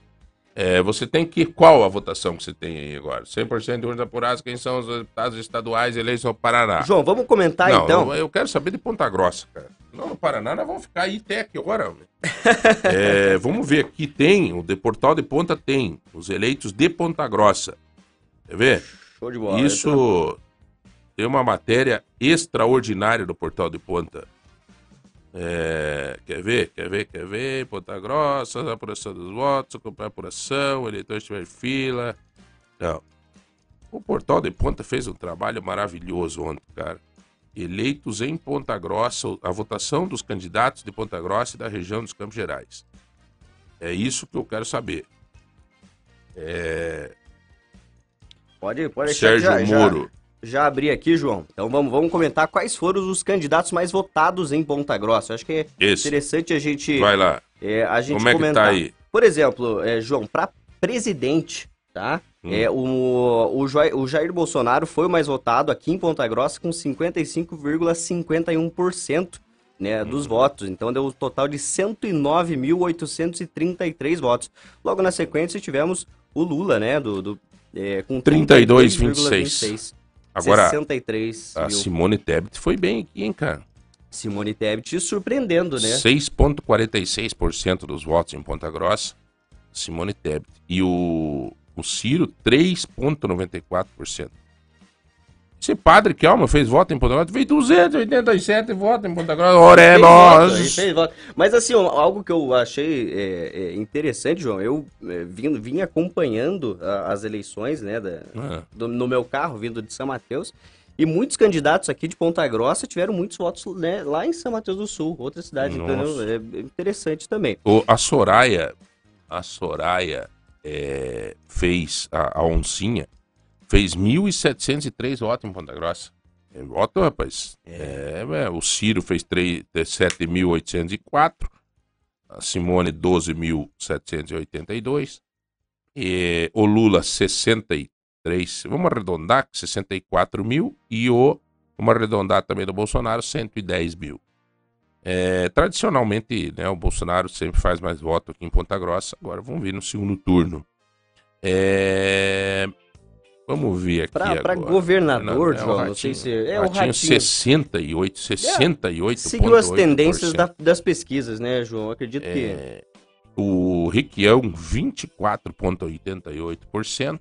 É, você tem que. Qual a votação que você tem aí agora? 100% de urnas apuradas, quem são os deputados estaduais eleitos no Paraná? João, vamos comentar não, então. eu, eu quero saber de Ponta Grossa, cara. Não, no Paraná nós vamos ficar aí até que hora? homem? É, vamos ver aqui tem, o de Portal de Ponta tem, os eleitos de Ponta Grossa. Quer ver? Show de bola. Isso tem uma matéria extraordinária do Portal de Ponta. É, quer ver? Quer ver? Quer ver? Ponta Grossa, apuração dos votos, acompanhar a apuração, o eleitor estiver em fila. Não. O Portal de Ponta fez um trabalho maravilhoso ontem, cara. eleitos em Ponta Grossa, a votação dos candidatos de Ponta Grossa e da região dos Campos Gerais. É isso que eu quero saber. É... Pode, pode Sérgio já, Moro. Já, já abri aqui, João. Então vamos, vamos comentar quais foram os candidatos mais votados em Ponta Grossa. Eu acho que é Esse. interessante a gente, Vai lá. é, a gente Como é que comentar. tá aí? Por exemplo, é, João, para presidente, tá? Hum. É, o, o, Jair, o Jair Bolsonaro foi o mais votado aqui em Ponta Grossa com 55,51% né, Hum. dos votos. Então deu um total de 109.833 votos. Logo na sequência tivemos o Lula, né, do, do é, com 32,26. Agora, 63 a mil. Simone Tebet foi bem aqui, hein, cara? Simone Tebet surpreendendo, né? 6,46% dos votos em Ponta Grossa, Simone Tebet. E o, o Ciro, 3,94%. Esse padre que alma fez voto em Ponta Grossa, fez 287 votos em Ponta Grossa. É Fez voto. Mas assim, algo que eu achei é, é, interessante, João, eu é, vim, vim acompanhando a- as eleições, né, da- Ah, do- no meu carro, vindo de São Mateus, e muitos candidatos aqui de Ponta Grossa tiveram muitos votos né, lá em São Mateus do Sul, outra cidade, Nossa. entendeu? É interessante também. o- a Soraya, a Soraya é, fez, a, a oncinha, fez 1.703 votos em Ponta Grossa. É voto, rapaz. É, é, o Ciro fez três- é, 7.804, a Simone 12.782, e o Lula 63, vamos arredondar, 64 mil, e o, vamos arredondar também do Bolsonaro, 110 mil. É, tradicionalmente, né, o Bolsonaro sempre faz mais voto aqui em Ponta Grossa. Agora vamos ver no segundo turno. É, Vamos ver aqui Pra, agora. pra governador, Não, é o João, não sei se... É o Ratinho, Ratinho. 68, 68 Seguiu as tendências da- das pesquisas, né, João? Eu acredito que... É, o Requião, 24,88%.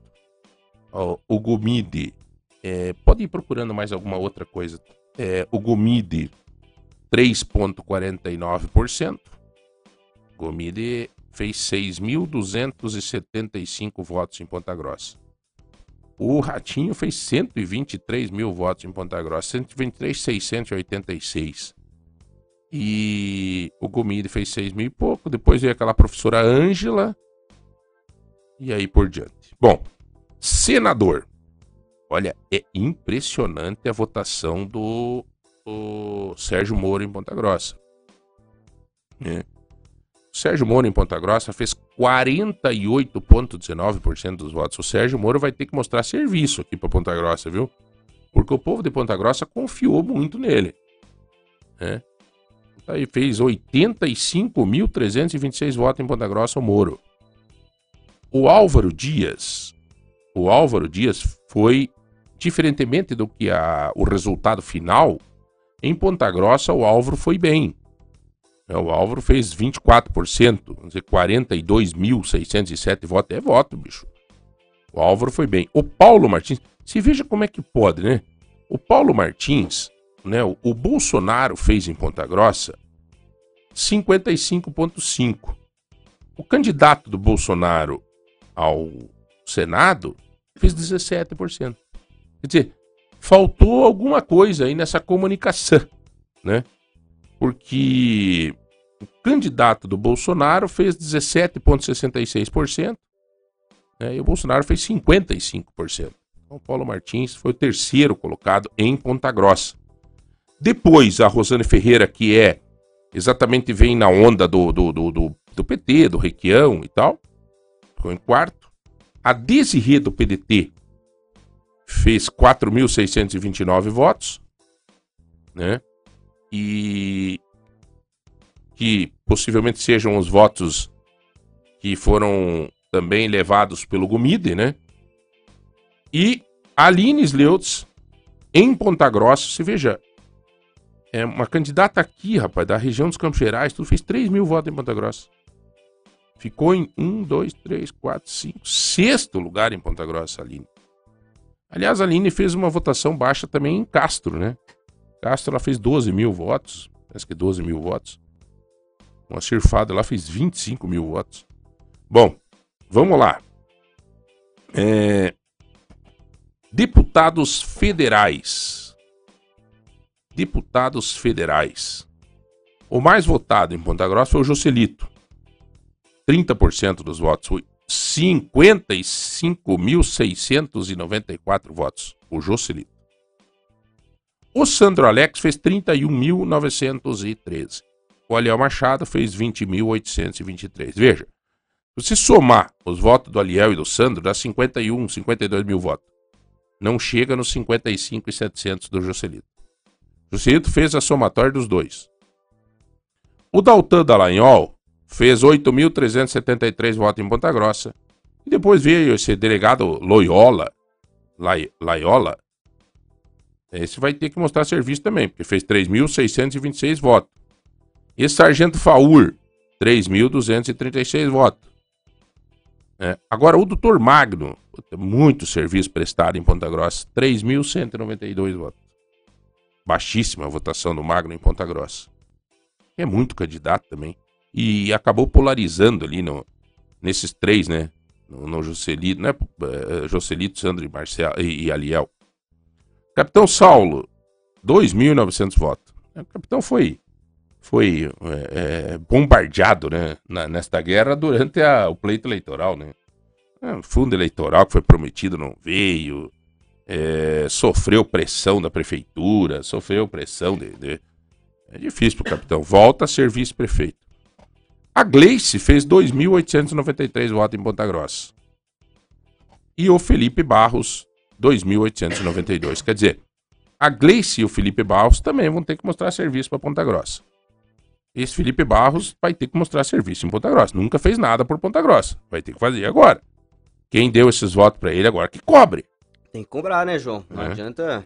Ó, O Gomide, é, pode ir procurando mais alguma outra coisa. É, o Gomide, 3,49%. Gomide fez 6.275 votos em Ponta Grossa. O Ratinho fez 123 mil votos em Ponta Grossa, 123,686. E o Gomide fez 6 mil e pouco. Depois veio aquela professora Ângela. E aí por diante. Bom, senador. Olha, é impressionante a votação do, do Sérgio Moro em Ponta Grossa. né? O Sérgio Moro em Ponta Grossa fez 48,19% dos votos. O Sérgio Moro vai ter que mostrar serviço aqui para Ponta Grossa, viu? Porque o povo de Ponta Grossa confiou muito nele. Né? Aí fez 85.326 votos em Ponta Grossa, o Moro. O Álvaro Dias, o Álvaro Dias foi, diferentemente do que a, o resultado final, em Ponta Grossa o Álvaro foi bem. É, O Álvaro fez 24%, vamos dizer, 42.607 votos. É voto, bicho. O Álvaro foi bem. O Paulo Martins, se veja como é que pode, né? O Paulo Martins, né? O, o Bolsonaro fez em Ponta Grossa 55,5. O candidato do Bolsonaro ao Senado fez 17%. Quer dizer, faltou alguma coisa aí nessa comunicação, né? Porque o candidato do Bolsonaro fez 17,66%, né? e o Bolsonaro fez 55%. Então, Paulo Martins foi o terceiro colocado em Ponta Grossa. Depois, a Rosane Ferreira, que é exatamente vem na onda do, do, do, do, do PT, do Requião e tal, ficou em quarto. A Desirê do PDT fez 4.629 votos, né? E que possivelmente sejam os votos que foram também levados pelo Gomide, né? E Aline Sleutz, em Ponta Grossa, se veja, é uma candidata aqui, rapaz, da região dos Campos Gerais, tudo fez 3 mil votos em Ponta Grossa. Ficou em 1, 2, 3, 4, 5, sexto lugar em Ponta Grossa, Aline. Aliás, a Aline fez uma votação baixa também em Castro, né? Castro, ela fez 12 mil votos, parece que 12 mil votos. Uma surfada lá fez 25 mil votos. Bom, vamos lá. É, Deputados federais. deputados federais. O mais votado em Ponta Grossa foi o Joselito. 30% dos votos. Foi 55.694 votos. O Joselito. O Sandro Alex fez 31.913. O Aliel Machado fez 20.823. Veja, se somar os votos do Aliel e do Sandro, dá 51, 52 mil votos. Não chega nos 55.700 do Joselito. O Joselito fez a somatória dos dois. O Daltan Dallagnol fez 8.373 votos em Ponta Grossa. E depois veio esse delegado Loyola, Laiola, esse vai ter que mostrar serviço também, porque fez 3.626 votos. E Sargento Faur, 3.236 votos. É. Agora, o doutor Magno, muito serviço prestado em Ponta Grossa, 3.192 votos. Baixíssima a votação do Magno em Ponta Grossa. É muito candidato também. E acabou polarizando ali no, nesses três, né? No, no Jocelito, né? É, Jocelito, Sandro e, Marcel, e, e Aliel. Capitão Saulo, 2.900 votos. O capitão foi foi é, é, bombardeado né, na, nesta guerra durante a, o pleito eleitoral. Né? É, o fundo eleitoral que foi prometido não veio, é, sofreu pressão da prefeitura, sofreu pressão de, de... É difícil para o capitão. Volta a ser vice-prefeito. A Gleice fez 2.893 votos em Ponta Grossa. E o Felipe Barros, 2.892. Quer dizer, a Gleice e o Felipe Barros também vão ter que mostrar serviço para Ponta Grossa. Esse Felipe Barros vai ter que mostrar serviço em Ponta Grossa. Nunca fez nada por Ponta Grossa. Vai ter que fazer agora. Quem deu esses votos para ele agora que cobre. Tem que cobrar, né, João? Não é. adianta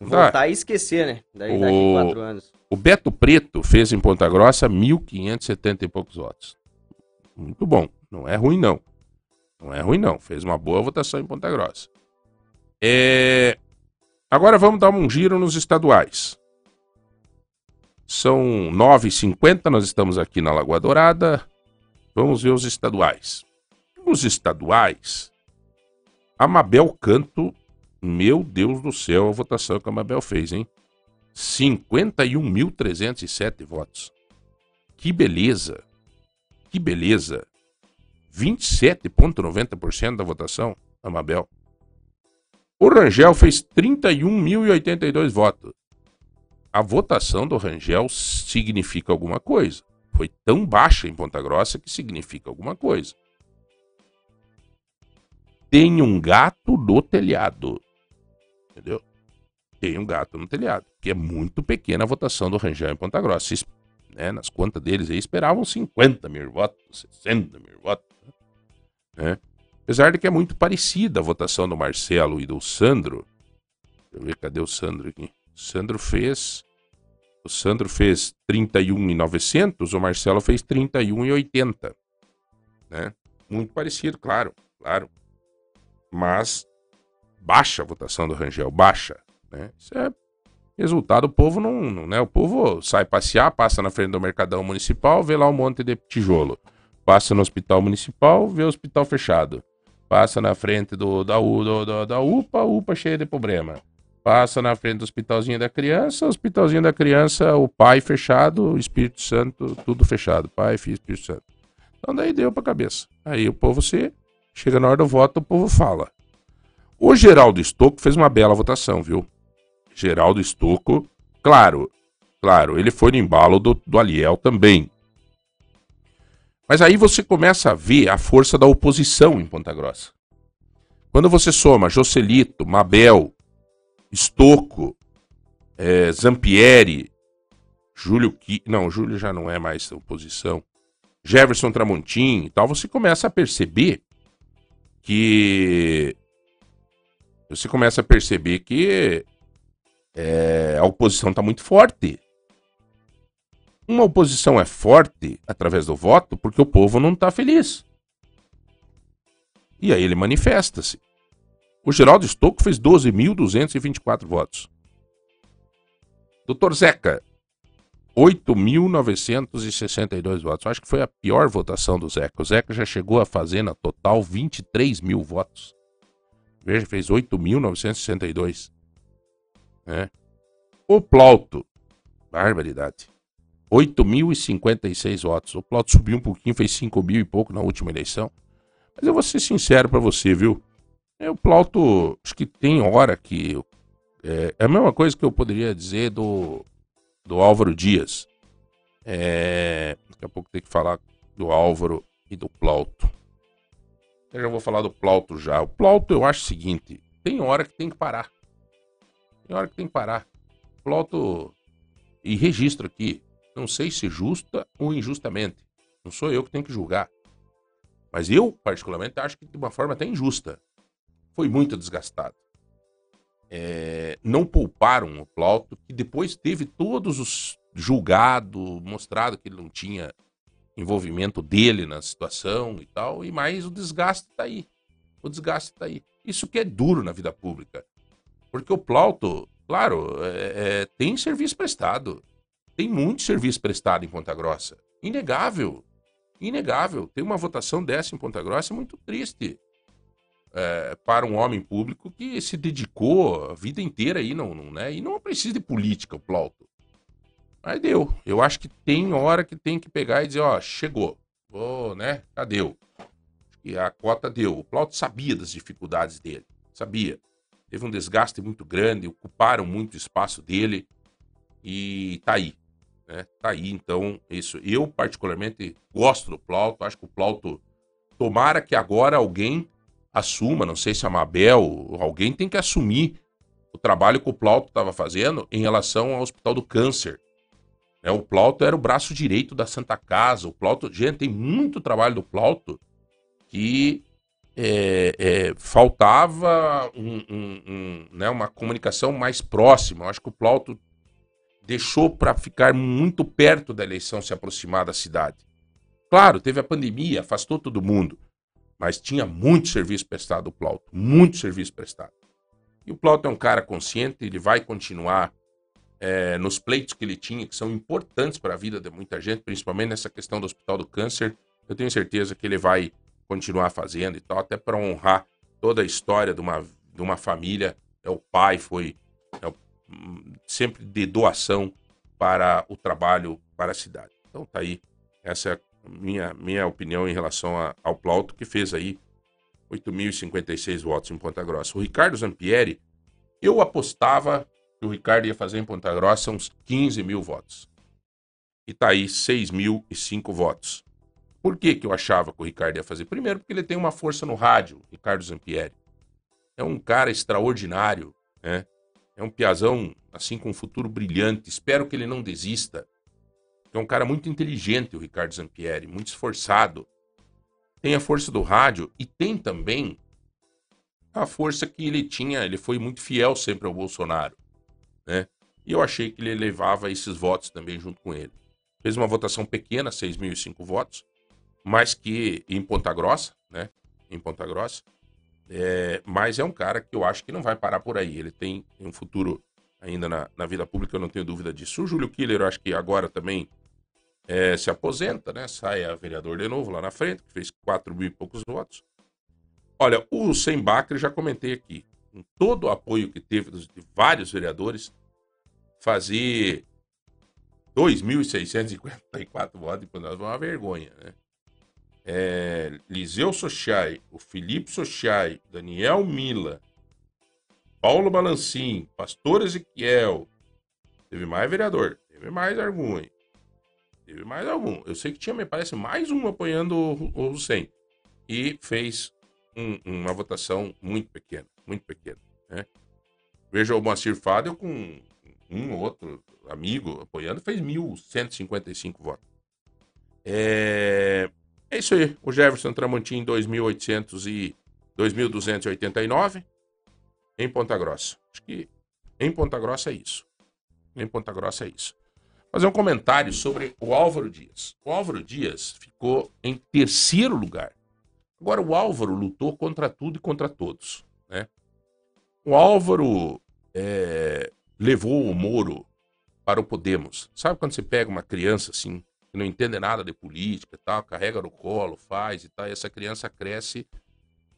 voltar tá. e esquecer, né? Daí o... daqui quatro anos. O Beto Preto fez em Ponta Grossa 1.570 e poucos votos. Muito bom. Não é ruim, não. Não é ruim, não. Fez uma boa votação em Ponta Grossa. É... Agora vamos dar um giro nos estaduais. São 9h50, nós estamos aqui na Lagoa Dourada. Vamos ver os estaduais. Os estaduais, a Mabel Canto, meu Deus do céu, a votação que a Mabel fez, hein? 51.307 votos. Que beleza! Que beleza! 27,90% da votação, a Mabel. O Rangel fez 31.082 votos a votação do Rangel significa alguma coisa. Foi tão baixa em Ponta Grossa que significa alguma coisa. Tem um gato no telhado. Entendeu? Tem um gato no telhado. Que é muito pequena a votação do Rangel em Ponta Grossa. Né, nas contas deles aí esperavam 50 mil votos, 60 mil votos. Né? Apesar de que é muito parecida a votação do Marcelo e do Sandro. Deixa eu ver, cadê o Sandro aqui? O Sandro fez o Sandro fez 31,900, o Marcelo fez 31,80. Né? Muito parecido, claro, claro. Mas baixa a votação do Rangel, baixa. Né? Isso é resultado, o povo não, não, né? O povo sai passear, passa na frente do Mercadão Municipal, vê lá um monte de tijolo. Passa no hospital municipal, vê o hospital fechado. Passa na frente do, da, do, do, da UPA, UPA cheia de problema. Passa na frente do hospitalzinho da criança, hospitalzinho da criança, o pai fechado, o Espírito Santo, tudo fechado. Pai, Filho, Espírito Santo. Então daí deu pra cabeça. Aí o povo se chega na hora do voto, o povo fala. O Geraldo Estocco fez uma bela votação, viu? Geraldo Estocco, claro, claro, ele foi no embalo do, do Aliel também. Mas aí você começa a ver a força da oposição em Ponta Grossa. Quando você soma Joselito, Mabel, Estocco, é, Zampieri, Júlio não, Júlio já não é mais oposição, Jefferson Tramontim e tal, você começa a perceber que você começa a perceber que é, a oposição está muito forte. Uma oposição é forte através do voto porque o povo não está feliz. E aí ele manifesta-se. O Geraldo Estocco fez 12.224 votos. Doutor Zeca, 8.962 votos. Acho que foi a pior votação do Zeca. O Zeca já chegou a fazer na total 23 mil votos. Veja, fez 8.962. Né? O Plauto, barbaridade. 8.056 votos. O Plauto subiu um pouquinho, fez 5 mil e pouco na última eleição. Mas eu vou ser sincero para você, viu? É, o Plauto, acho que tem hora que. É, é, a mesma coisa que eu poderia dizer do, do Álvaro Dias. É, daqui a pouco tem que falar do Álvaro e do Plauto. Eu já vou falar do Plauto já. O Plauto eu acho o seguinte: tem hora que tem que parar. Tem hora que tem que parar. Plauto. E registro aqui. Não sei se justa ou injustamente. Não sou eu que tenho que julgar. Mas eu, particularmente, acho que de uma forma até injusta. Foi muito desgastado. É, não pouparam o Plauto, que depois teve todos os julgados, mostrado que ele não tinha envolvimento dele na situação e tal, e mais o desgaste tá aí. O desgaste tá aí. Isso que é duro na vida pública. Porque o Plauto, claro, é, é, tem serviço prestado. Tem muito serviço prestado em Ponta Grossa. Inegável. Inegável. Tem uma votação dessa em Ponta Grossa é muito triste. É, para um homem público que se dedicou a vida inteira aí, não, não, né? E não precisa de política, o Plauto. Mas deu. Eu acho que tem hora que tem que pegar e dizer, ó, chegou. Vou, né? Cadê? E a cota deu. O Plauto sabia das dificuldades dele. Sabia. Teve um desgaste muito grande, ocuparam muito espaço dele. E tá aí. Né? Tá aí, então, isso. Eu, particularmente, gosto do Plauto. Acho que o Plauto. Tomara que agora alguém assuma, não sei se a Mabel, alguém tem que assumir o trabalho que o Plauto estava fazendo em relação ao Hospital do Câncer. É, o Plauto era o braço direito da Santa Casa. O Plauto, gente, tem muito trabalho do Plauto que é, é, faltava um, um, um, né, uma comunicação mais próxima. Eu acho que o Plauto deixou para ficar muito perto da eleição se aproximar da cidade. Claro, teve a pandemia, afastou todo mundo, mas tinha muito serviço prestado o Plauto, muito serviço prestado. E o Plauto é um cara consciente, ele vai continuar é, nos pleitos que ele tinha, que são importantes para a vida de muita gente, principalmente nessa questão do Hospital do Câncer. Eu tenho certeza que ele vai continuar fazendo e tal, até para honrar toda a história de uma, de uma família. É, o pai foi é, sempre de doação para o trabalho, para a cidade. Então tá aí, essa é a minha, minha opinião em relação a, ao Plauto, que fez aí 8.056 votos em Ponta Grossa. O Ricardo Zampieri, eu apostava que o Ricardo ia fazer em Ponta Grossa uns 15 mil votos. E tá aí 6.005 votos. Por que, que eu achava que o Ricardo ia fazer? Primeiro, porque ele tem uma força no rádio, Ricardo Zampieri. É um cara extraordinário, né? É um piazão, assim, com um futuro brilhante. Espero que ele não desista. É um cara muito inteligente, o Ricardo Zampieri, muito esforçado. Tem a força do rádio e tem também a força que ele tinha. Ele foi muito fiel sempre ao Bolsonaro né? E eu achei que ele levava esses votos também junto com ele. Fez uma votação pequena, 6.005 votos, mas que em Ponta Grossa, né? Em Ponta Grossa. É, mas é um cara que eu acho que não vai parar por aí. Ele tem um futuro ainda na, na vida pública, eu não tenho dúvida disso. O Júlio Killer, eu acho que agora também é, se aposenta, né? Sai a vereador de novo lá na frente, que fez 4 mil e poucos votos. Olha, o Sem Bacre já comentei aqui com todo o apoio que teve dos, de vários vereadores, fazer 2.654 votos para nós é uma vergonha, né? É, Liseu Sochai, o Felipe Sochai, Daniel Mila, Paulo Balancim, Pastor Ezequiel, teve mais vereador, teve mais algum, hein? Teve mais algum. Eu sei que tinha, me parece, mais um apoiando o, o E fez um, uma votação muito pequena muito pequeno. Né? Veja o Moacir Fadel com um ou outro amigo apoiando, fez 1.155 votos. É... é isso aí. O Jefferson Tramontim, 2.800 e 2.289 em Ponta Grossa. Acho que em Ponta Grossa é isso. Em Ponta Grossa é isso. Fazer um comentário sobre o Álvaro Dias. O Álvaro Dias ficou em terceiro lugar. Agora, o Álvaro lutou contra tudo e contra todos. Né? O Álvaro é, levou o Moro para o Podemos. Sabe quando você pega uma criança assim, que não entende nada de política e tal, carrega no colo, faz e tal, e essa criança cresce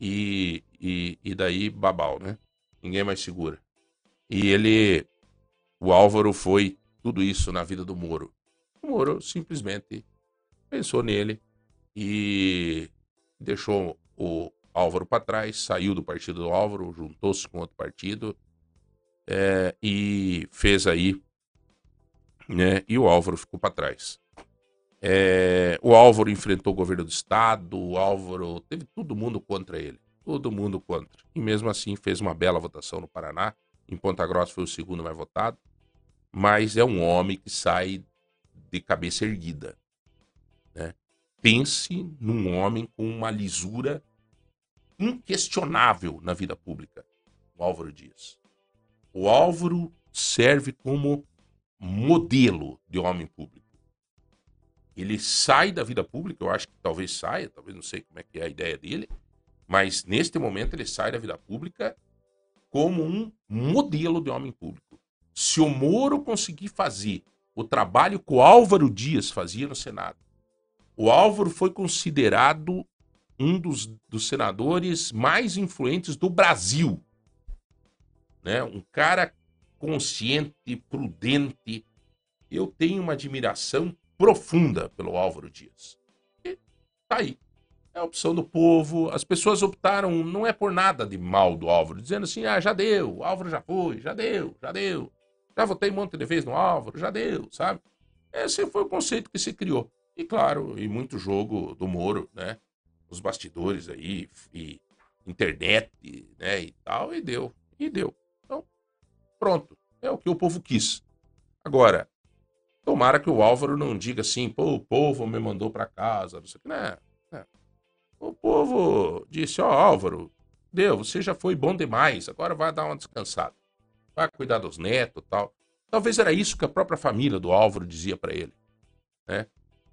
e, e, e daí babau, né? Ninguém mais segura. E ele o Álvaro foi tudo isso na vida do Moro. O Moro simplesmente pensou nele e deixou o Álvaro para trás, saiu do partido do Álvaro, juntou-se com outro partido é, e fez aí, né? E o Álvaro ficou para trás. É, o Álvaro enfrentou o governo do estado, o Álvaro teve todo mundo contra ele, todo mundo contra. E mesmo assim fez uma bela votação no Paraná. Em Ponta Grossa foi o segundo mais votado, mas é um homem que sai de cabeça erguida. Né? Pense num homem com uma lisura inquestionável na vida pública, o Álvaro Dias. O Álvaro serve como modelo de homem público. Ele sai da vida pública, eu acho que talvez saia, talvez não sei como é que é a ideia dele, mas neste momento ele sai da vida pública como um modelo de homem público. Se o Moro conseguir fazer o trabalho que o Álvaro Dias fazia no Senado, o Álvaro foi considerado um dos, dos senadores mais influentes do Brasil. Né? Um cara consciente, prudente. Eu tenho uma admiração profunda pelo Álvaro Dias. E tá aí. É a opção do povo. As pessoas optaram, não é por nada de mal do Álvaro, dizendo assim: ah, já deu, o Álvaro já foi, já deu, já deu. Já votei um monte de vezes no Álvaro, já deu, sabe? Esse foi o conceito que se criou. E claro, e muito jogo do Moro, né? Os bastidores aí, e internet, né? E tal, e deu, e deu. Então, pronto. É o que o povo quis. Agora, tomara que o Álvaro não diga assim, pô, o povo me mandou para casa, não sei o que, né? É. O povo disse, ó, oh, Álvaro, deu, você já foi bom demais, agora vai dar uma descansada. Vai cuidar dos netos tal. Talvez era isso que a própria família do Álvaro dizia para ele, né?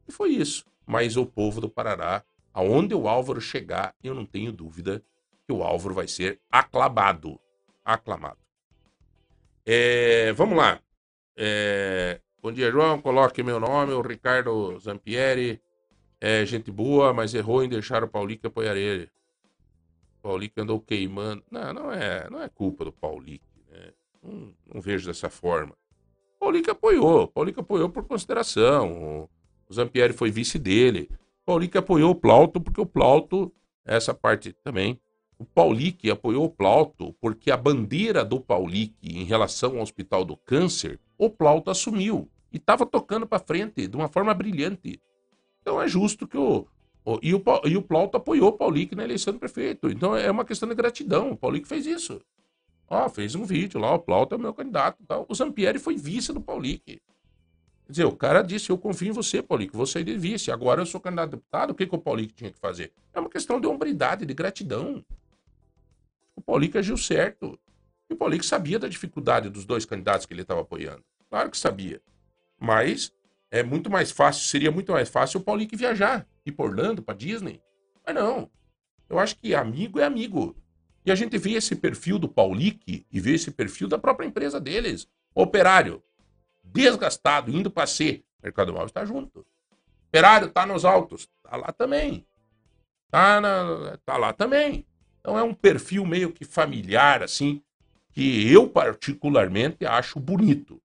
E foi isso. Mas o povo do Parará, aonde o Álvaro chegar, eu não tenho dúvida que o Álvaro vai ser aclamado. Aclamado. É, vamos lá. É, bom dia, João. Coloque meu nome, o Ricardo Zampieri. É gente boa, mas errou em deixar o Paulique apoiar ele. O Paulique andou queimando. Não, não é, não é culpa do Paulique. Né? Não, não vejo dessa forma. O Paulique apoiou. O Paulique apoiou por consideração. O Zampieri foi vice dele. O Paulique apoiou o Plauto porque o Plauto, essa parte também, o Paulique apoiou o Plauto porque a bandeira do Paulique em relação ao Hospital do Câncer, o Plauto assumiu e estava tocando para frente de uma forma brilhante. Então é justo que o, o, e, o e o Plauto apoiou o Paulique na eleição do prefeito. Então é uma questão de gratidão. O Paulique fez isso. Ó, fez um vídeo lá, o Plauto é meu candidato. Tal. O Zampieri foi vice do Paulique. Quer dizer, o cara disse: Eu confio em você, Paulique, você é de vice. Agora eu sou candidato a deputado, o que, que o Paulique tinha que fazer? É uma questão de hombridade, de gratidão. O Paulique agiu certo. E o Paulique sabia da dificuldade dos dois candidatos que ele estava apoiando. Claro que sabia. Mas é muito mais fácil, seria muito mais fácil o Paulique viajar, ir por Orlando, para Disney. Mas não. Eu acho que amigo é amigo. E a gente vê esse perfil do Paulique e vê esse perfil da própria empresa deles. Operário, desgastado, indo para ser. Mercado Móvel está junto. Operário está nos altos, está lá também. Está tá lá também. Então é um perfil meio que familiar, assim, que eu particularmente acho bonito.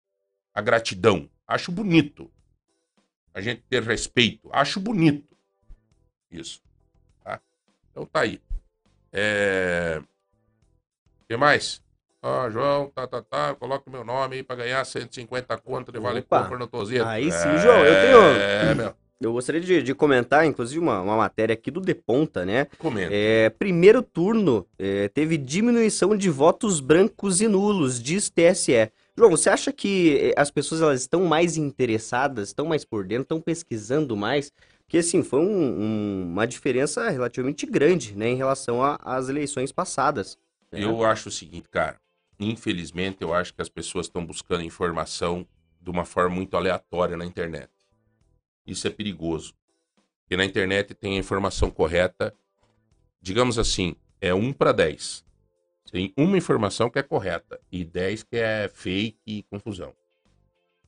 A gratidão. Acho bonito. A gente ter respeito. Acho bonito. Isso. Tá? Então tá aí. É... O que mais? Ó, oh, João, tá, tá, tá, coloca meu nome aí pra ganhar 150 conto de vale compra no Tozeto. Aí sim. João, eu tenho... É, meu. Eu gostaria de, de comentar, inclusive, uma, uma, matéria aqui do De Ponta, né? Comenta. É, primeiro turno é, teve diminuição de votos brancos e nulos, diz TSE. João, você acha que é, as pessoas elas estão mais interessadas, estão mais por dentro, estão pesquisando mais? Porque, assim, foi um, um, uma diferença relativamente grande, né, em relação às eleições passadas. Né? Eu acho o seguinte, cara. Infelizmente, eu acho que as pessoas estão buscando informação de uma forma muito aleatória na internet. Isso é perigoso. Porque na internet tem a informação correta, digamos assim, é 1 para 10. Tem uma informação que é correta e 10 que é fake e confusão.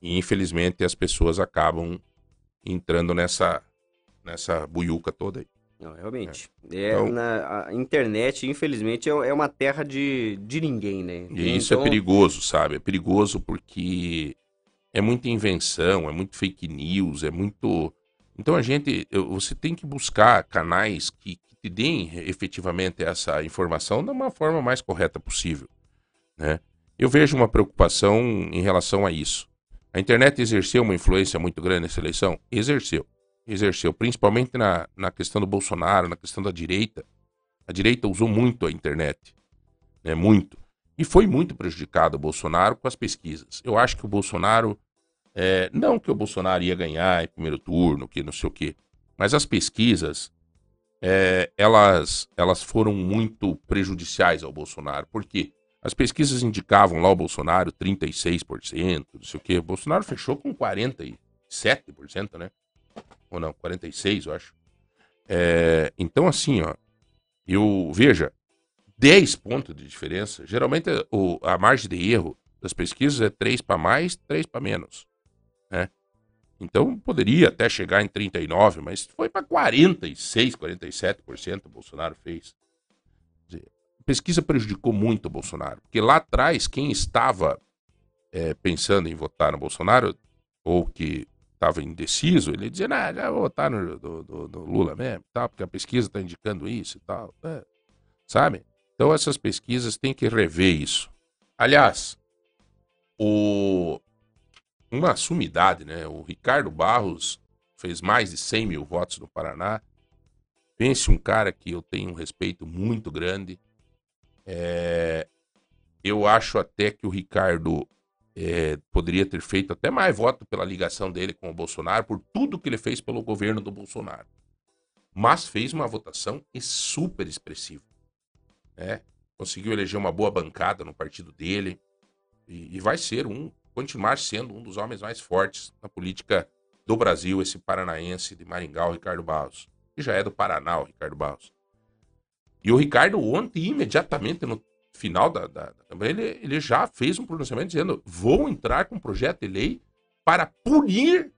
E infelizmente as pessoas acabam entrando nessa nessa buiuca toda aí. Não, realmente. É, então, na, a internet, infelizmente, é, é uma terra de, de ninguém, né? E isso é então... é perigoso, sabe? É perigoso porque é muita invenção, é muito fake news, é muito. Então a gente. Você tem que buscar canais que te deem efetivamente essa informação da uma forma mais correta possível. Né? Eu vejo uma preocupação em relação a isso. A internet exerceu uma influência muito grande nessa eleição? Exerceu exerceu, principalmente na, na questão do Bolsonaro, na questão da direita. A direita usou muito a internet, né, muito. E foi muito prejudicado o Bolsonaro com as pesquisas. Eu acho que o Bolsonaro, é, não que o Bolsonaro ia ganhar em primeiro turno, que não sei o quê, mas as pesquisas, é, elas, elas foram muito prejudiciais ao Bolsonaro. Por quê? As pesquisas indicavam lá o Bolsonaro 36%, não sei o quê. O Bolsonaro fechou com 47%, né? ou não, 46, eu acho. É, então, assim, ó, eu veja, 10 pontos de diferença. Geralmente o, a margem de erro das pesquisas é 3 para mais, 3 para menos. Né? Então poderia até chegar em 39, mas foi para 46, 47% o Bolsonaro fez. A pesquisa prejudicou muito o Bolsonaro, porque lá atrás quem estava é, pensando em votar no Bolsonaro ou que estava indeciso, ele dizia, nah, já vou votar no, do, do, do Lula mesmo, tal, porque a pesquisa está indicando isso e tal. É, sabe? Então essas pesquisas têm que rever isso. Aliás, o... uma sumidade, né? O Ricardo Barros fez mais de 100 mil votos no Paraná. Pense um cara que eu tenho um respeito muito grande. É... Eu acho até que o Ricardo é, poderia ter feito até mais voto pela ligação dele com o Bolsonaro, por tudo que ele fez pelo governo do Bolsonaro. Mas fez uma votação super expressiva. Né? Conseguiu eleger uma boa bancada no partido dele e, e vai ser um, continuar sendo um dos homens mais fortes na política do Brasil, esse paranaense de Maringá, o Ricardo Barros. Que já é do Paraná, o Ricardo Barros. E o Ricardo ontem, imediatamente no final da, da ele, ele já fez um pronunciamento dizendo: vou entrar com um projeto de lei para punir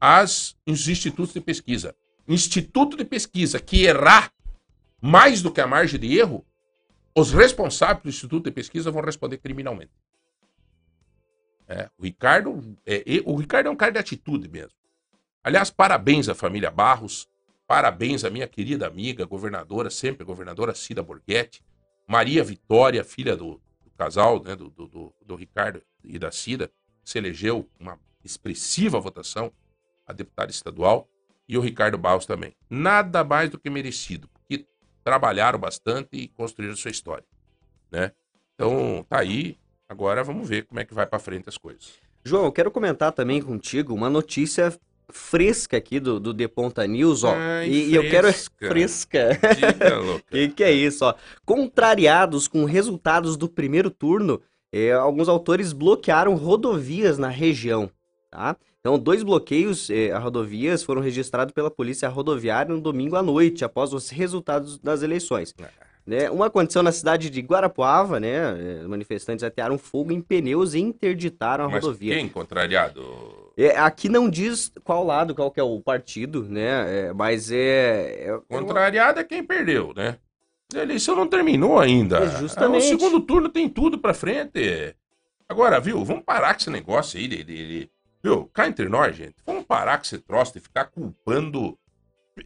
as, os institutos de pesquisa. Instituto de pesquisa que errar mais do que a margem de erro, os responsáveis do Instituto de Pesquisa vão responder criminalmente. É, o, Ricardo, é, o Ricardo é um cara de atitude mesmo. Aliás, parabéns à família Barros, parabéns à minha querida amiga, governadora, sempre governadora Cida Borghetti, Maria Vitória, filha do, do casal, né, do, do, do, Ricardo e da Cida, se elegeu uma expressiva votação a deputada estadual, e o Ricardo Barros também. Nada mais do que merecido, porque trabalharam bastante e construíram sua história. Né? Então, tá aí. Agora vamos ver como é que vai para frente as coisas. João, eu quero comentar também contigo uma notícia fresca aqui do, do The Ponta News, ó. Ai, e, e, eu quero fresca. O que, que é isso, ó? Contrariados com resultados do primeiro turno, é, alguns autores bloquearam rodovias na região, tá? Então, dois bloqueios eh, a rodovias foram registrados pela Polícia Rodoviária no domingo à noite, após os resultados das eleições. É. Né? Uma aconteceu na cidade de Guarapuava, né? Manifestantes atearam fogo em pneus e interditaram a Mas rodovia. Quem contrariado? É, aqui não diz qual lado, qual que é o partido, né? É, mas é, é. Contrariado é quem perdeu, né? A eleição não terminou ainda. É justamente. o segundo turno tem tudo pra frente. Agora, viu? Vamos parar com esse negócio aí de. de, de viu? Cá entre nós, gente. Vamos parar com esse troço de ficar culpando.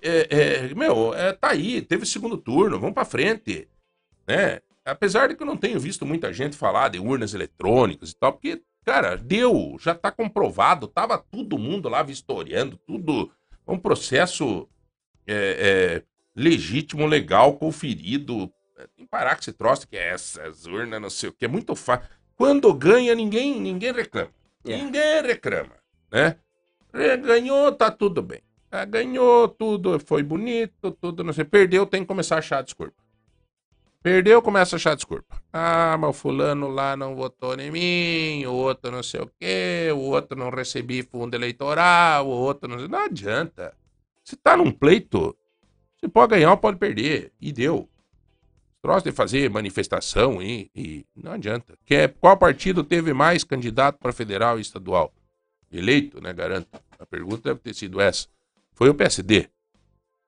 É, é, meu, é, tá aí, teve segundo turno, vamos pra frente. Né? Apesar de que eu não tenho visto muita gente falar de urnas eletrônicas e tal, porque Cara, deu, já tá comprovado, tava todo mundo lá vistoriando, tudo. Um processo é, é, legítimo, legal, conferido. Tem que parar com esse troço que é essas urnas, não sei o que, é muito fácil. Quando ganha, ninguém, ninguém reclama. É. Ninguém reclama, né? Ganhou, tá tudo bem. Ah, ganhou, tudo foi bonito, tudo não sei. Perdeu, tem que começar a achar desculpa. Perdeu, começa a achar desculpa. Ah, mas o fulano lá não votou em mim, o outro não sei o quê, o outro não recebi fundo eleitoral, o outro não... Não adianta. Se tá num pleito, você pode ganhar ou pode perder. E deu. Troço de fazer manifestação e, e não adianta. Que é, qual partido teve mais candidato para federal e estadual? Eleito, né? Garanto. A pergunta deve ter sido essa. Foi o PSD.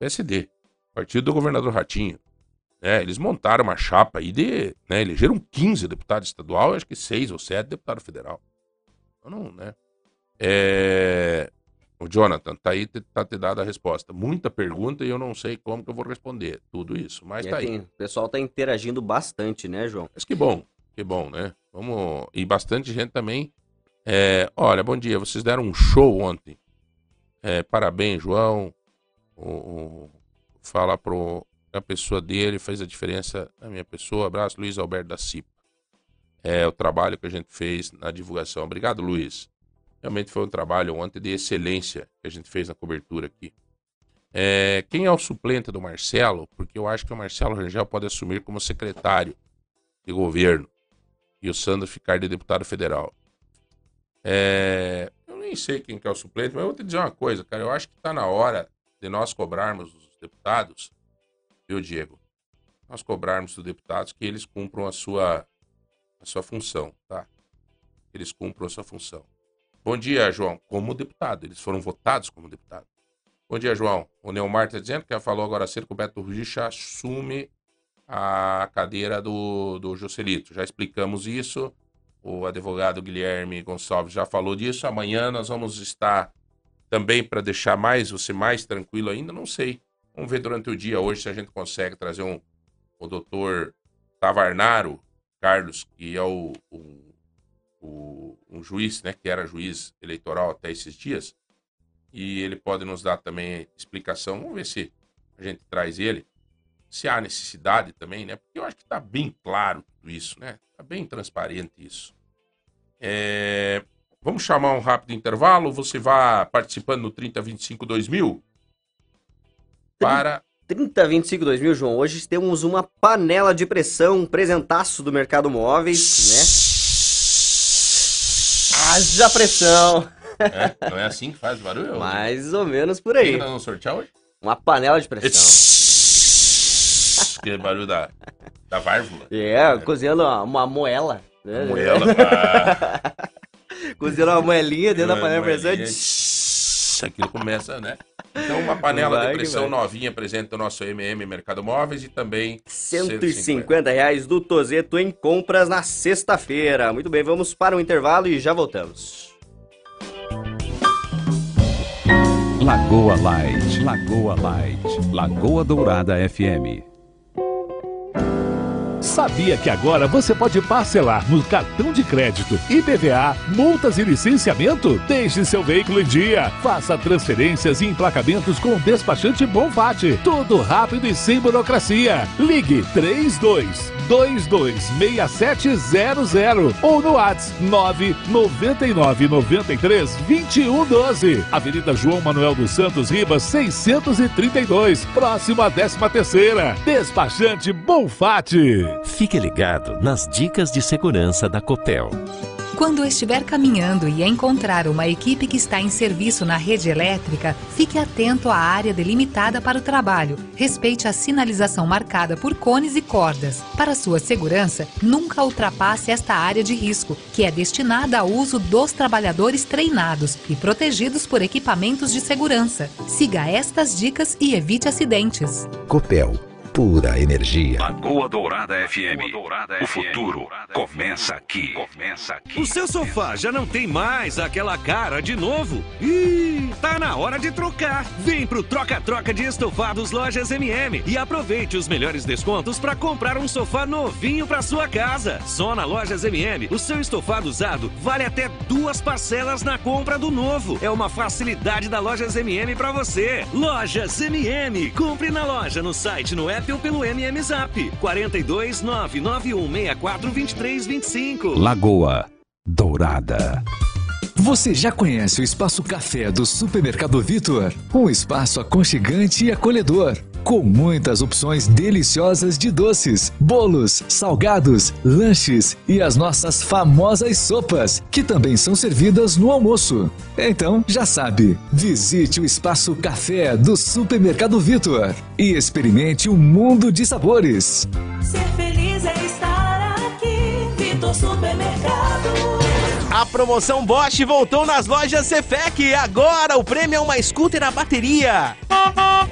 PSD. partido do governador Ratinho. Né? Eles montaram uma chapa aí de. Né? Elegeram 15 deputados estadual, acho que 6 ou 7 deputados federal. Então, não, né? É... O Jonathan, tá aí, tá te dado a resposta. Muita pergunta e eu não sei como que eu vou responder tudo isso, mas E tá aqui, aí. O pessoal tá interagindo bastante, né, João? Mas que bom, que bom, né? Vamos... E bastante gente também. É, olha, bom dia, vocês deram um show ontem. É, parabéns, João. O, o, pro a pessoa dele fez a diferença na minha pessoa. Abraço, Luiz Alberto da Cipa. É o trabalho que a gente fez na divulgação. Obrigado, Luiz. Realmente foi um trabalho ontem de excelência que a gente fez na cobertura aqui. É, quem é o suplente do Marcelo? Porque eu acho que o Marcelo Rangel pode assumir como secretário de governo e o Sandro ficar de deputado federal. É, nem sei quem que é o suplente, mas eu vou te dizer uma coisa, cara. Eu acho que está na hora de nós cobrarmos dos deputados, viu, Diego? Nós cobrarmos dos deputados que eles cumpram a sua, a sua função, tá? Eles cumpram a sua função. Bom dia, João. Como deputado, eles foram votados como deputado. Bom dia, João. O Neomar está dizendo que já falou agora cedo que o Beto Rugicha assume a cadeira do, do Joselito. Já explicamos isso. O advogado Guilherme Gonçalves já falou disso. Amanhã nós vamos estar também para deixar mais você mais tranquilo ainda. Não sei. Vamos ver durante o dia hoje se a gente consegue trazer um, o doutor Tavarnaro Carlos, que é o, o, o, um juiz, né, que era juiz eleitoral até esses dias. E ele pode nos dar também explicação. Vamos ver se a gente traz ele se há necessidade também, né? Porque eu acho que está bem claro tudo isso, né? Está bem transparente isso. É, Vamos chamar um rápido intervalo. Você vai participando no 3025 2000 para 3025 2000, João. Hoje temos uma panela de pressão, um presentaço do mercado móveis, né? Haja pressão! É, não é assim que faz barulho? Mais ou menos por aí. vamos sortear hoje? Uma panela de pressão. Aquele barulho da, da válvula. É, cozinhando uma, moela. Né? Moela. pá. Cozinhando uma moelinha dentro da Uma panela de pressão. moelinha. Tss, Aquilo começa, né? Então, uma panela Vai de que pressão novinha presente no nosso MM Mercado Móveis e também 150 reais do Tozeto em compras na sexta-feira. Muito bem, vamos para o intervalo e já voltamos. Lagoa Light, Lagoa Light, Lagoa Dourada FM. Sabia que agora você pode parcelar no cartão de crédito, IPVA, multas e licenciamento? Deixe seu veículo em dia. Faça transferências e emplacamentos com o despachante Bonfatti. Tudo rápido e sem burocracia. Ligue 32 226700 ou no WhatsApp 999 93 2112. Avenida João Manuel dos Santos Ribas 632, próximo à 13 terceira. Despachante Bonfatti. Fique ligado nas dicas de segurança da Copel. Quando estiver caminhando e encontrar uma equipe que está em serviço na rede elétrica, fique atento à área delimitada para o trabalho. Respeite a sinalização marcada por cones e cordas. Para sua segurança, nunca ultrapasse esta área de risco, que é destinada ao uso dos trabalhadores treinados e protegidos por equipamentos de segurança. Siga estas dicas e evite acidentes. Copel, pura energia. Lagoa Dourada FM. O futuro começa aqui. Começa aqui. O seu sofá já não tem mais aquela cara de novo? Ih, tá na hora de trocar. Vem pro Troca-Troca de Estofados Lojas MM e aproveite os melhores descontos para comprar um sofá novinho para sua casa. Só na Lojas MM, o seu estofado usado vale até duas parcelas na compra do novo. É uma facilidade da Lojas MM para você. Lojas MM. Compre na loja, no site, no app ou pelo MM Zap. 42 99164 2325. Lagoa Dourada. Você já conhece o Espaço Café do Supermercado Vitor? Um espaço aconchegante e acolhedor, com muitas opções deliciosas de doces, bolos, salgados, lanches e as nossas famosas sopas, que também são servidas no almoço. Então, já sabe, visite o Espaço Café do Supermercado Vitor e experimente um mundo de sabores. Ser feliz é estar aqui, Vitor Supermercado. A promoção Bosch voltou nas lojas Cefec. Agora o prêmio é uma scooter a bateria.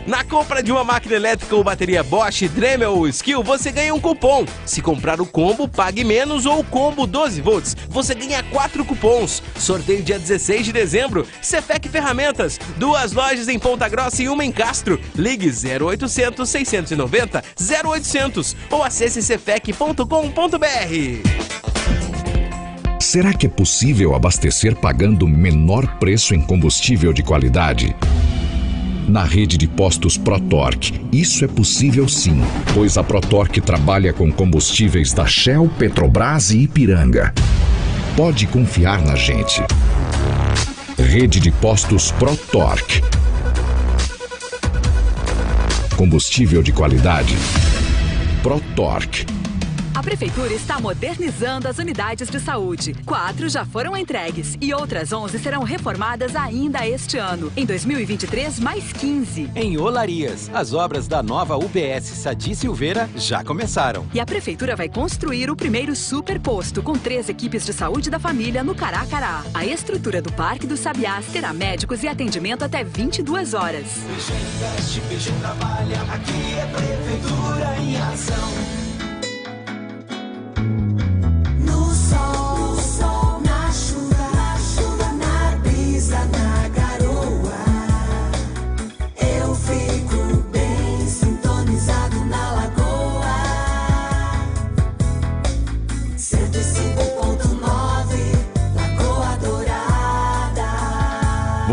Na compra de uma máquina elétrica ou bateria Bosch, Dremel ou Skill, você ganha um cupom. Se comprar o combo, pague menos ou o combo 12 volts, você ganha 4 cupons. Sorteio dia 16 de dezembro. Cefec Ferramentas, duas lojas em Ponta Grossa e uma em Castro. Ligue 0800 690 0800 ou acesse cefec.com.br. Será que é possível abastecer pagando menor preço em combustível de qualidade? Na rede de postos ProTorque, isso é possível sim, pois a ProTorque trabalha com combustíveis da Shell, Petrobras e Ipiranga. Pode confiar na gente. Rede de postos ProTorque. Combustível de qualidade. ProTorque. A Prefeitura está modernizando as unidades de saúde. Quatro já foram entregues e outras 11 serão reformadas ainda este ano. Em 2023, mais 15. Em Olarias, as obras da nova UBS Sadi Silveira já começaram. E a Prefeitura vai construir o primeiro superposto com três equipes de saúde da família no Caracará. A estrutura do Parque dos Sabiás terá médicos e atendimento até 22 horas. investe, trabalha, aqui é Prefeitura em ação.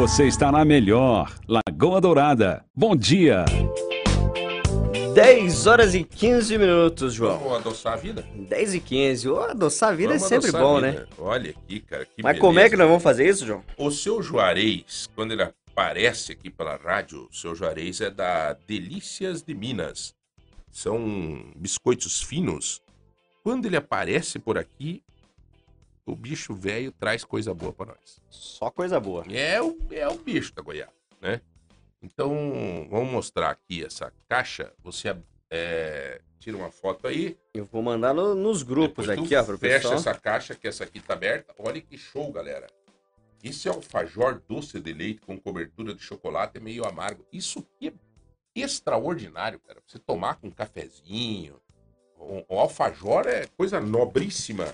Você está na melhor, Lagoa Dourada. Bom dia. 10 horas e 15 minutos, João. Vamos adoçar a vida? 10 e 15. Oh, adoçar a vida Vamos é sempre bom, né? Olha aqui, cara. Que Mas como é que nós vamos fazer isso, João? O seu Juarez, quando ele aparece aqui pela rádio, o seu Juarez é da Delícias de Minas. São biscoitos finos. Quando ele aparece por aqui, o bicho velho traz coisa boa para nós. Só coisa boa. É o, é o bicho da goiaba, né? Então, vamos mostrar aqui essa caixa. Você é, tira uma foto aí. Eu vou mandar no- nos grupos Depois aqui, ó, pro Fecha pessoal. essa caixa, que essa aqui tá aberta. Olha que show, galera. Esse alfajor doce de leite com cobertura de chocolate é meio amargo. Isso aqui é extraordinário, cara. Você tomar com um cafezinho. O, o alfajor é coisa nobríssima.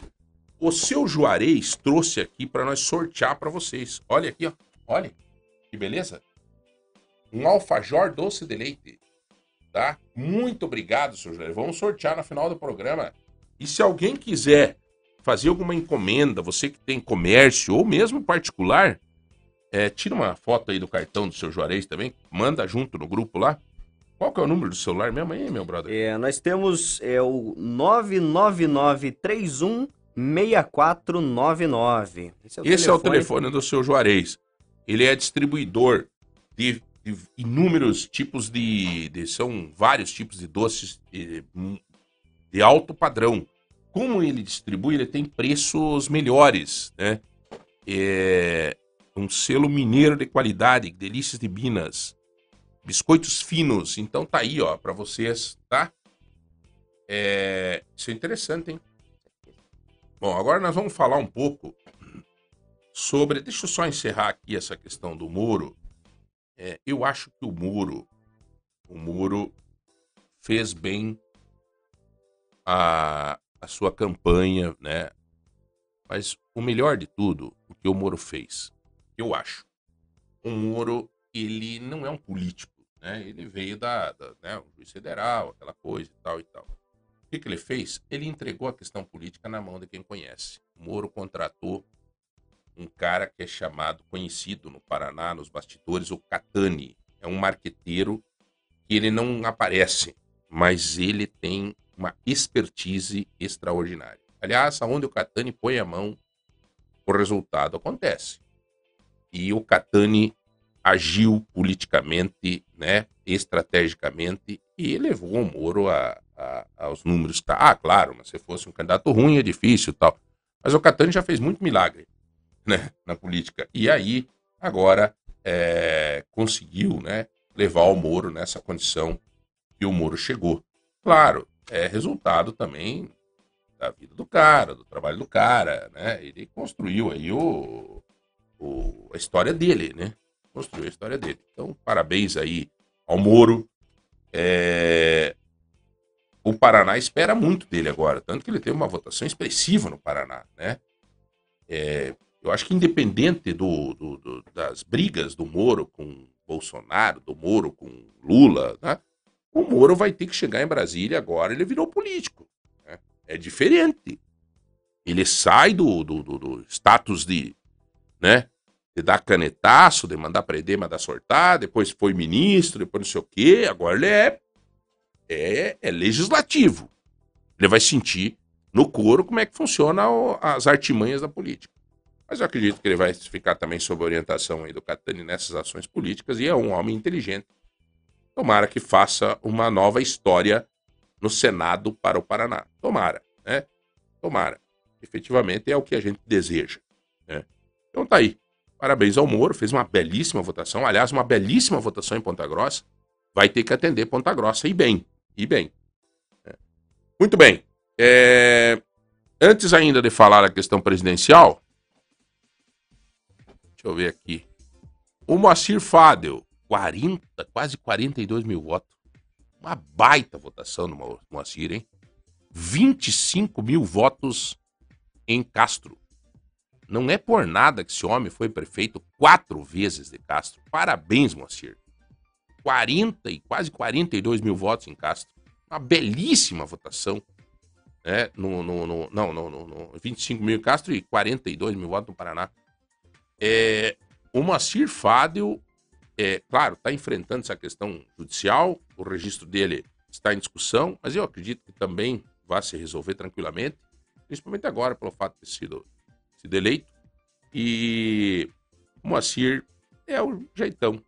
O seu Juarez trouxe aqui para nós sortear para vocês. Olha aqui, ó. Olha. Que beleza. Um alfajor doce de leite. Tá? Muito obrigado, seu Juarez. Vamos sortear no final do programa. E se alguém quiser fazer alguma encomenda, você que tem comércio ou mesmo particular, é, tira uma foto aí do cartão do seu Juarez também, manda junto no grupo lá. Qual que é o número do celular mesmo aí, meu brother? É, nós temos é, o 999316499. Esse é o Esse é o telefone do seu Juarez. Ele é distribuidor de, de inúmeros tipos de, de- São vários tipos de doces de, de alto padrão. Como ele distribui, ele tem preços melhores, né? É um selo mineiro de qualidade, delícias de Minas. Biscoitos finos. Então tá aí, ó, para vocês, tá? É, isso é interessante, hein? Bom, agora nós vamos falar um pouco sobre. Deixa eu só encerrar aqui essa questão do muro. É, eu acho que o muro, o muro fez bem a, a sua campanha, né? Mas o melhor de tudo, o que o Moro fez, eu acho. O Moro, ele não é um político, né? Ele veio da, da né, um juiz federal, aquela coisa e tal e tal. O que, que ele fez? Ele entregou a questão política na mão de quem conhece. O Moro contratou um cara que é chamado, conhecido no Paraná, nos bastidores, o Catani. É um marqueteiro que ele não aparece, mas ele tem uma expertise extraordinária. Aliás, aonde o Catani põe a mão, o resultado acontece. E o Catani agiu politicamente, né, estrategicamente, e levou o Moro a, a- aos números. que Tá. Ah, claro, mas se fosse um candidato ruim é difícil tal. Mas o Catani já fez muito milagre né, na política. E aí, agora, é, conseguiu né, levar o Moro nessa condição que o Moro chegou. Claro, é resultado também da vida do cara, do trabalho do cara, né? Ele construiu aí o, o, a história dele, né? Construiu a história dele. Então, parabéns aí ao Moro. É, O Paraná espera muito dele agora, tanto que ele teve uma votação expressiva no Paraná, né? É, eu acho que independente do, do- do- das brigas do Moro com Bolsonaro, do Moro com Lula, né? O Moro vai ter que chegar em Brasília agora, ele virou político. né? É diferente. Ele sai do, do, status de, né? De dar canetaço, de mandar prender, mandar sortar, depois foi ministro, depois não sei o quê, agora ele é, é, é legislativo. Ele vai sentir no couro como é que funciona o- as artimanhas da política. Mas eu acredito que ele vai ficar também sob orientação aí do Catani nessas ações políticas e é um homem inteligente. Tomara que faça uma nova história no Senado para o Paraná. Tomara, né? Tomara. Efetivamente é o que a gente deseja. Né? Então tá aí. Parabéns ao Moro, fez uma belíssima votação. Aliás, uma belíssima votação em Ponta Grossa. Vai ter que atender Ponta Grossa e bem. E bem. É. Muito bem. É, Antes ainda de falar a questão presidencial, deixa eu ver aqui. O Moacir Fadel, 40, quase 42 mil votos. Uma baita votação Mo- Moacir, hein? 25 mil votos em Castro. Não é por nada que esse homem foi prefeito quatro vezes de Castro. Parabéns, Moacir. 40 e quase 42 mil votos em Castro. Uma belíssima votação. Né? No, no, no- não, no, no, no 25 mil em Castro e 42 mil votos no Paraná. É, o Moacir Fadel, é, claro, está enfrentando essa questão judicial, o registro dele está em discussão, mas eu acredito que também vai se resolver tranquilamente, principalmente agora, pelo fato de ter sido, sido eleito. E o Moacir é o jeitão.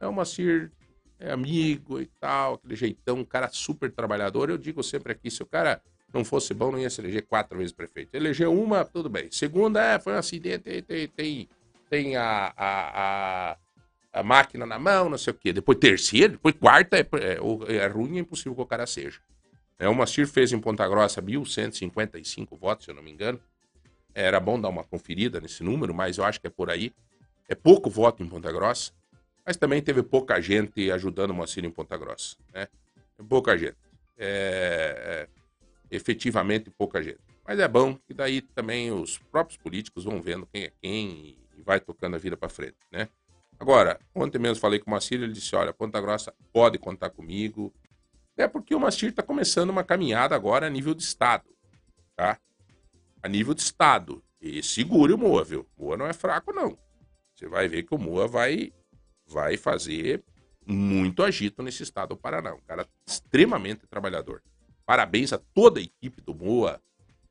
É o Moacir, é amigo e tal, aquele jeitão, um cara super trabalhador. Eu digo sempre aqui, se o cara não fosse bom, não ia se eleger quatro vezes prefeito. Elegeu uma, tudo bem. Segunda, é, foi um acidente, tem, tem, tem, a, a, a, a máquina na mão, não sei o quê. Depois terceira, depois quarta, é, é, é ruim, é impossível que o cara seja. É, o Moacir fez em Ponta Grossa 1.155 votos, se eu não me engano. Era bom dar uma conferida nesse número, mas eu acho que é por aí. É pouco voto em Ponta Grossa, mas também teve pouca gente ajudando o Moacir em Ponta Grossa. Né? Pouca gente. É, é, efetivamente pouca gente. Mas é bom que daí também os próprios políticos vão vendo quem é quem e, vai tocando a vida para frente, né? Agora, ontem mesmo falei com o Macir, ele disse, olha, Ponta Grossa pode contar comigo. É porque o Macir está começando uma caminhada agora a nível de Estado, tá? A nível de Estado. E segure o Moa, viu? O Moa não é fraco, não. Você vai ver que o Moa vai, vai fazer muito agito nesse estado do Paraná. Um cara extremamente trabalhador. Parabéns a toda a equipe do Moa,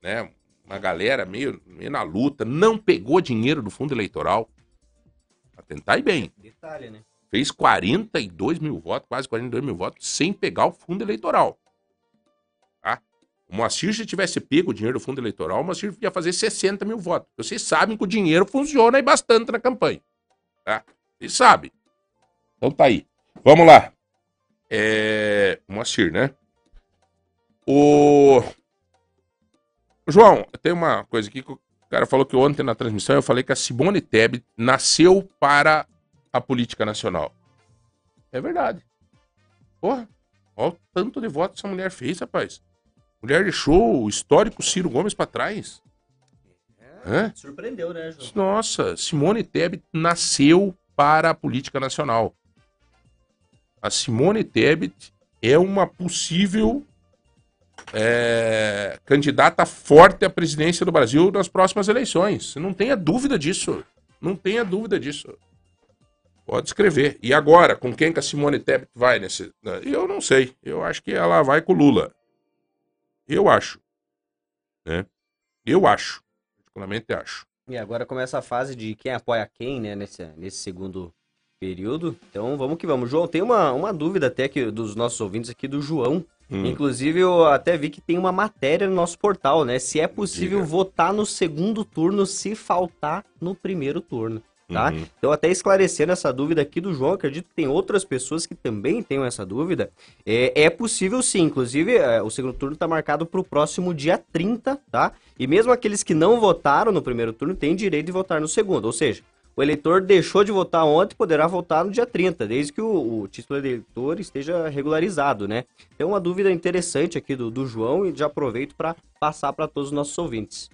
né? Uma galera meio, meio na luta, não pegou dinheiro do fundo eleitoral. Pra tentar ir bem. Detalhe, né? Fez 42 mil votos, quase 42 mil votos, sem pegar o fundo eleitoral. Tá? O Moacir, se tivesse pego o dinheiro do fundo eleitoral, o Moacir ia fazer 60 mil votos. Vocês sabem que o dinheiro funciona aí bastante na campanha. Tá? Vocês sabem. Então tá aí. Vamos lá. É... Moacir, né? O. João, tem uma coisa aqui que o cara falou que ontem na transmissão eu falei que a Simone Tebet nasceu para a política nacional. É verdade. Porra, olha o tanto de votos essa mulher fez, rapaz. Mulher deixou o histórico Ciro Gomes pra trás. Hã? Surpreendeu, né, João? Nossa, Simone Tebet nasceu para a política nacional. A Simone Tebet é uma possível é, candidata forte à presidência do Brasil nas próximas eleições. Não tenha dúvida disso. Não tenha dúvida disso. Pode escrever. E agora, com quem que a Simone Tebet vai nesse. Eu não sei. Eu acho que ela vai com o Lula. Eu acho. Né? Eu acho. Particularmente acho. E agora começa a fase de quem apoia quem, né, nesse, nesse segundo período. Então vamos que vamos. João, tem uma, uma dúvida até que dos nossos ouvintes aqui do João. Hum. Inclusive, eu até vi que tem uma matéria no nosso portal, né? Se é possível Diga. votar no segundo turno se faltar no primeiro turno. tá? Uhum. Então, até esclarecendo essa dúvida aqui do João, acredito que tem outras pessoas que também tenham essa dúvida. É, é possível sim, inclusive é, o segundo turno está marcado para o próximo dia 30, tá? E mesmo aqueles que não votaram no primeiro turno têm direito de votar no segundo, ou seja, o eleitor deixou de votar ontem poderá votar no dia 30, desde que o, o título de eleitor esteja regularizado, né? É uma dúvida interessante aqui do, do João e já aproveito para passar para todos os nossos ouvintes.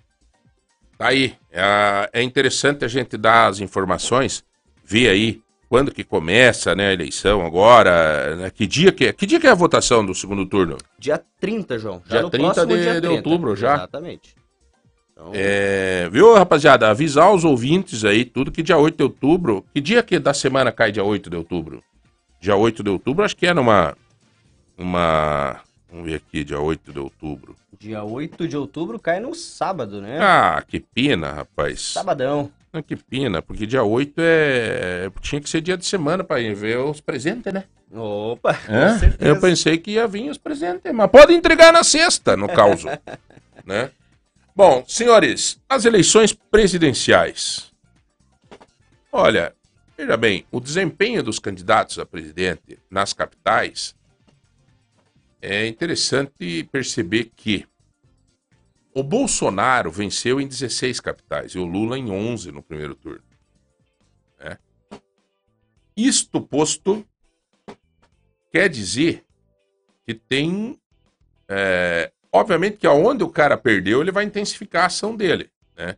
Tá aí. É, é interessante a gente dar as informações, ver aí quando que começa né, a eleição agora, né, que, dia que, é- que dia que é a votação do segundo turno? Dia 30, João. Já Dia no 30 próximo de, dia de 30. outubro já. Exatamente. Então, É, viu, rapaziada? Avisar os ouvintes aí, tudo que dia 8 de outubro. Que dia que da semana cai dia 8 de outubro? Dia 8 de outubro, acho que é numa. Uma. Vamos ver aqui, dia 8 de outubro. Dia 8 de outubro cai no sábado, né? Ah, que pena, rapaz. Sabadão. Ah, que pena, porque dia 8 é. Tinha que ser dia de semana pra ir ver os presentes, né? Opa, com É? Eu pensei que ia vir os presentes, mas pode entregar na sexta, no caso. né? Bom, senhores, as eleições presidenciais. Olha, veja bem, o desempenho dos candidatos a presidente nas capitais é interessante perceber que o Bolsonaro venceu em 16 capitais e o Lula em 11 no primeiro turno. né? Isto posto quer dizer que tem. é, obviamente que aonde o cara perdeu, ele vai intensificar a ação dele, né?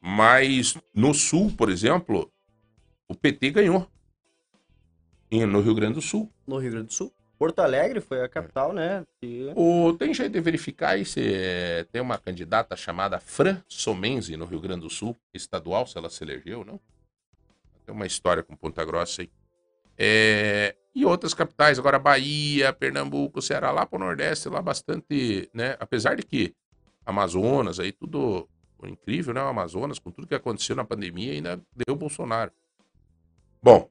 Mas no Sul, por exemplo, o PT ganhou. E no Rio Grande do Sul. No Rio Grande do Sul. Porto Alegre foi a capital, né? E- O, tem jeito de verificar aí se é, tem uma candidata chamada Fran Somenzi no Rio Grande do Sul, estadual, se ela se elegeu, não? Tem uma história com Ponta Grossa aí. É, e outras capitais, agora Bahia, Pernambuco, Ceará, lá pro Nordeste, lá bastante, né? Apesar de que Amazonas aí, tudo incrível, né? O Amazonas, com tudo que aconteceu na pandemia, ainda deu Bolsonaro. Bom,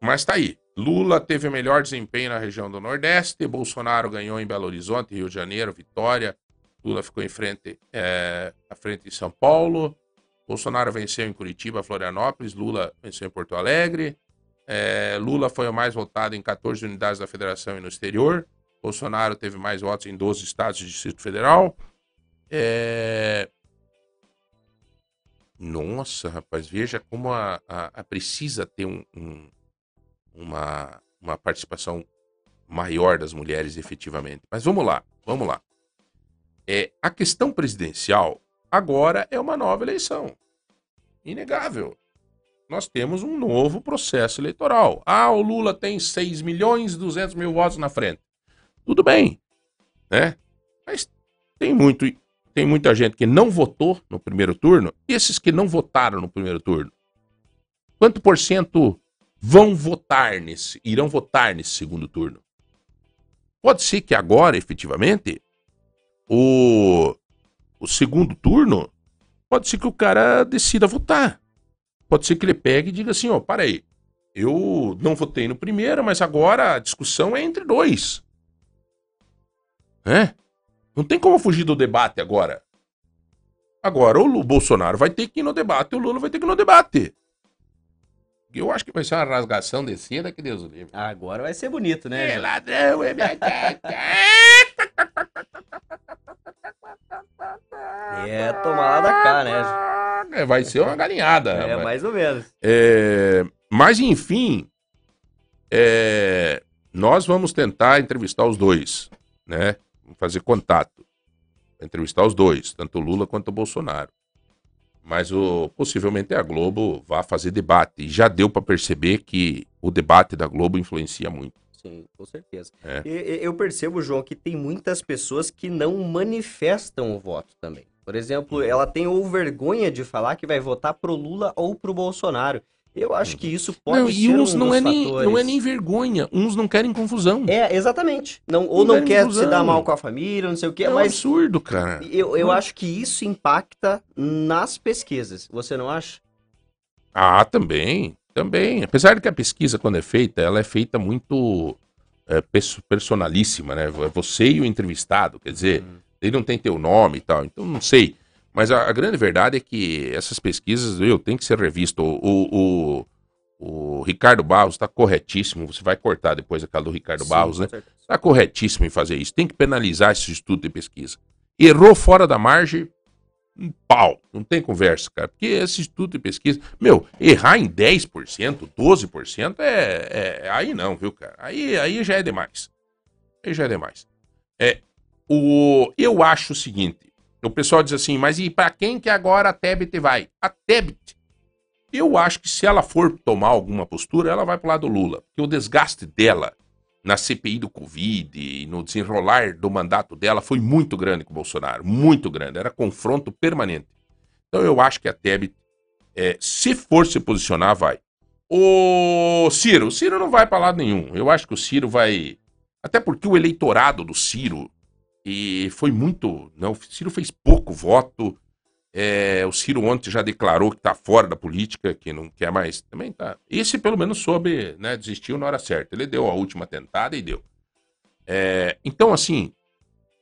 mas tá aí. Lula teve o melhor desempenho na região do Nordeste, Bolsonaro ganhou em Belo Horizonte, Rio de Janeiro, Vitória. Lula ficou em frente, é, à frente em São Paulo. Bolsonaro venceu em Curitiba, Florianópolis. Lula venceu em Porto Alegre. É, Lula foi o mais votado em 14 unidades da federação e no exterior. Bolsonaro teve mais votos em 12 estados do Distrito Federal. É, Nossa, rapaz, veja como a, a- a precisa ter um- um- uma, uma participação maior das mulheres efetivamente. Mas vamos lá, vamos lá. É, a questão presidencial agora é uma nova eleição. Inegável. Nós temos um novo processo eleitoral. Ah, o Lula tem 6 milhões e 200 mil votos na frente. Tudo bem, né? Mas tem muito tem muita gente que não votou no primeiro turno. E esses que não votaram no primeiro turno? Quanto por cento vão votar nesse, irão votar nesse segundo turno? Pode ser que agora, efetivamente, o, o segundo turno, pode ser que o cara decida votar. Pode ser que ele pegue e diga assim, ó, para aí, eu não votei no primeiro, mas agora a discussão é entre dois. É? Não tem como fugir do debate agora. Agora, o Bolsonaro vai ter que ir no debate o Lula vai ter que ir no debate. Eu acho que vai ser uma rasgação de seda que Deus o livre. Agora vai ser bonito, né? É ladrão, é minha É, tomar lá da cá, né? É, vai ser uma galinhada. É, rapaz. mais ou menos. É, mas, enfim, é, nós vamos tentar entrevistar os dois, né? Vamos fazer contato. Entrevistar os dois, tanto o Lula quanto o Bolsonaro. Mas o, possivelmente a Globo vai fazer debate. E já deu para perceber que o debate da Globo influencia muito. Sim, com certeza. É. Eu percebo, João, que tem muitas pessoas que não manifestam o voto também. Por exemplo, Uhum. ela tem ou vergonha de falar que vai votar pro Lula ou pro Bolsonaro. Eu acho que isso pode Uhum. Não, ser e uns um não dos é, nem, fatores. não é nem vergonha, uns não querem confusão. É, exatamente. Não, ou Não não querem quer confusão. se dar mal com a família, não sei o quê, É um absurdo, cara. eu, eu Não. acho que isso impacta nas pesquisas. Você não acha? Ah, também, também. Apesar de que a pesquisa, quando é feita, ela é feita muito é, perso- personalíssima, né? É Você e o entrevistado, quer dizer, ele não tem teu nome e tal, então não sei. Mas a, a grande verdade é que essas pesquisas, eu tem que ser revisto. O, o, o, o Ricardo Barros está corretíssimo. Você vai cortar depois aquela do Ricardo Sim, Barros, né? Está corretíssimo em fazer isso. Tem que penalizar esse estudo de pesquisa. Errou fora da margem, um pau. Não tem conversa, cara. Porque esse estudo de pesquisa. Meu, errar em 10%, 12% é, é. Aí não, viu, cara? Aí, aí já é demais. Aí já é demais. É, o, eu acho o seguinte: o pessoal diz assim, mas e para quem que agora a Tebet vai? A Tebet, eu acho que se ela for tomar alguma postura, ela vai pro lado do Lula. Porque o desgaste dela na CPI do Covid e no desenrolar do mandato dela foi muito grande com o Bolsonaro. Muito grande. Era confronto permanente. Então eu acho que a Tebet, é, se for se posicionar, vai. O Ciro, o Ciro não vai para lado nenhum. Eu acho que o Ciro vai. Até porque o eleitorado do Ciro e foi muito. Não, o Ciro fez pouco voto. É, o Ciro ontem já declarou que tá fora da política, que não quer mais. Também tá. Esse pelo menos soube, né? Desistiu na hora certa. Ele deu a última tentada e deu. É, então, assim,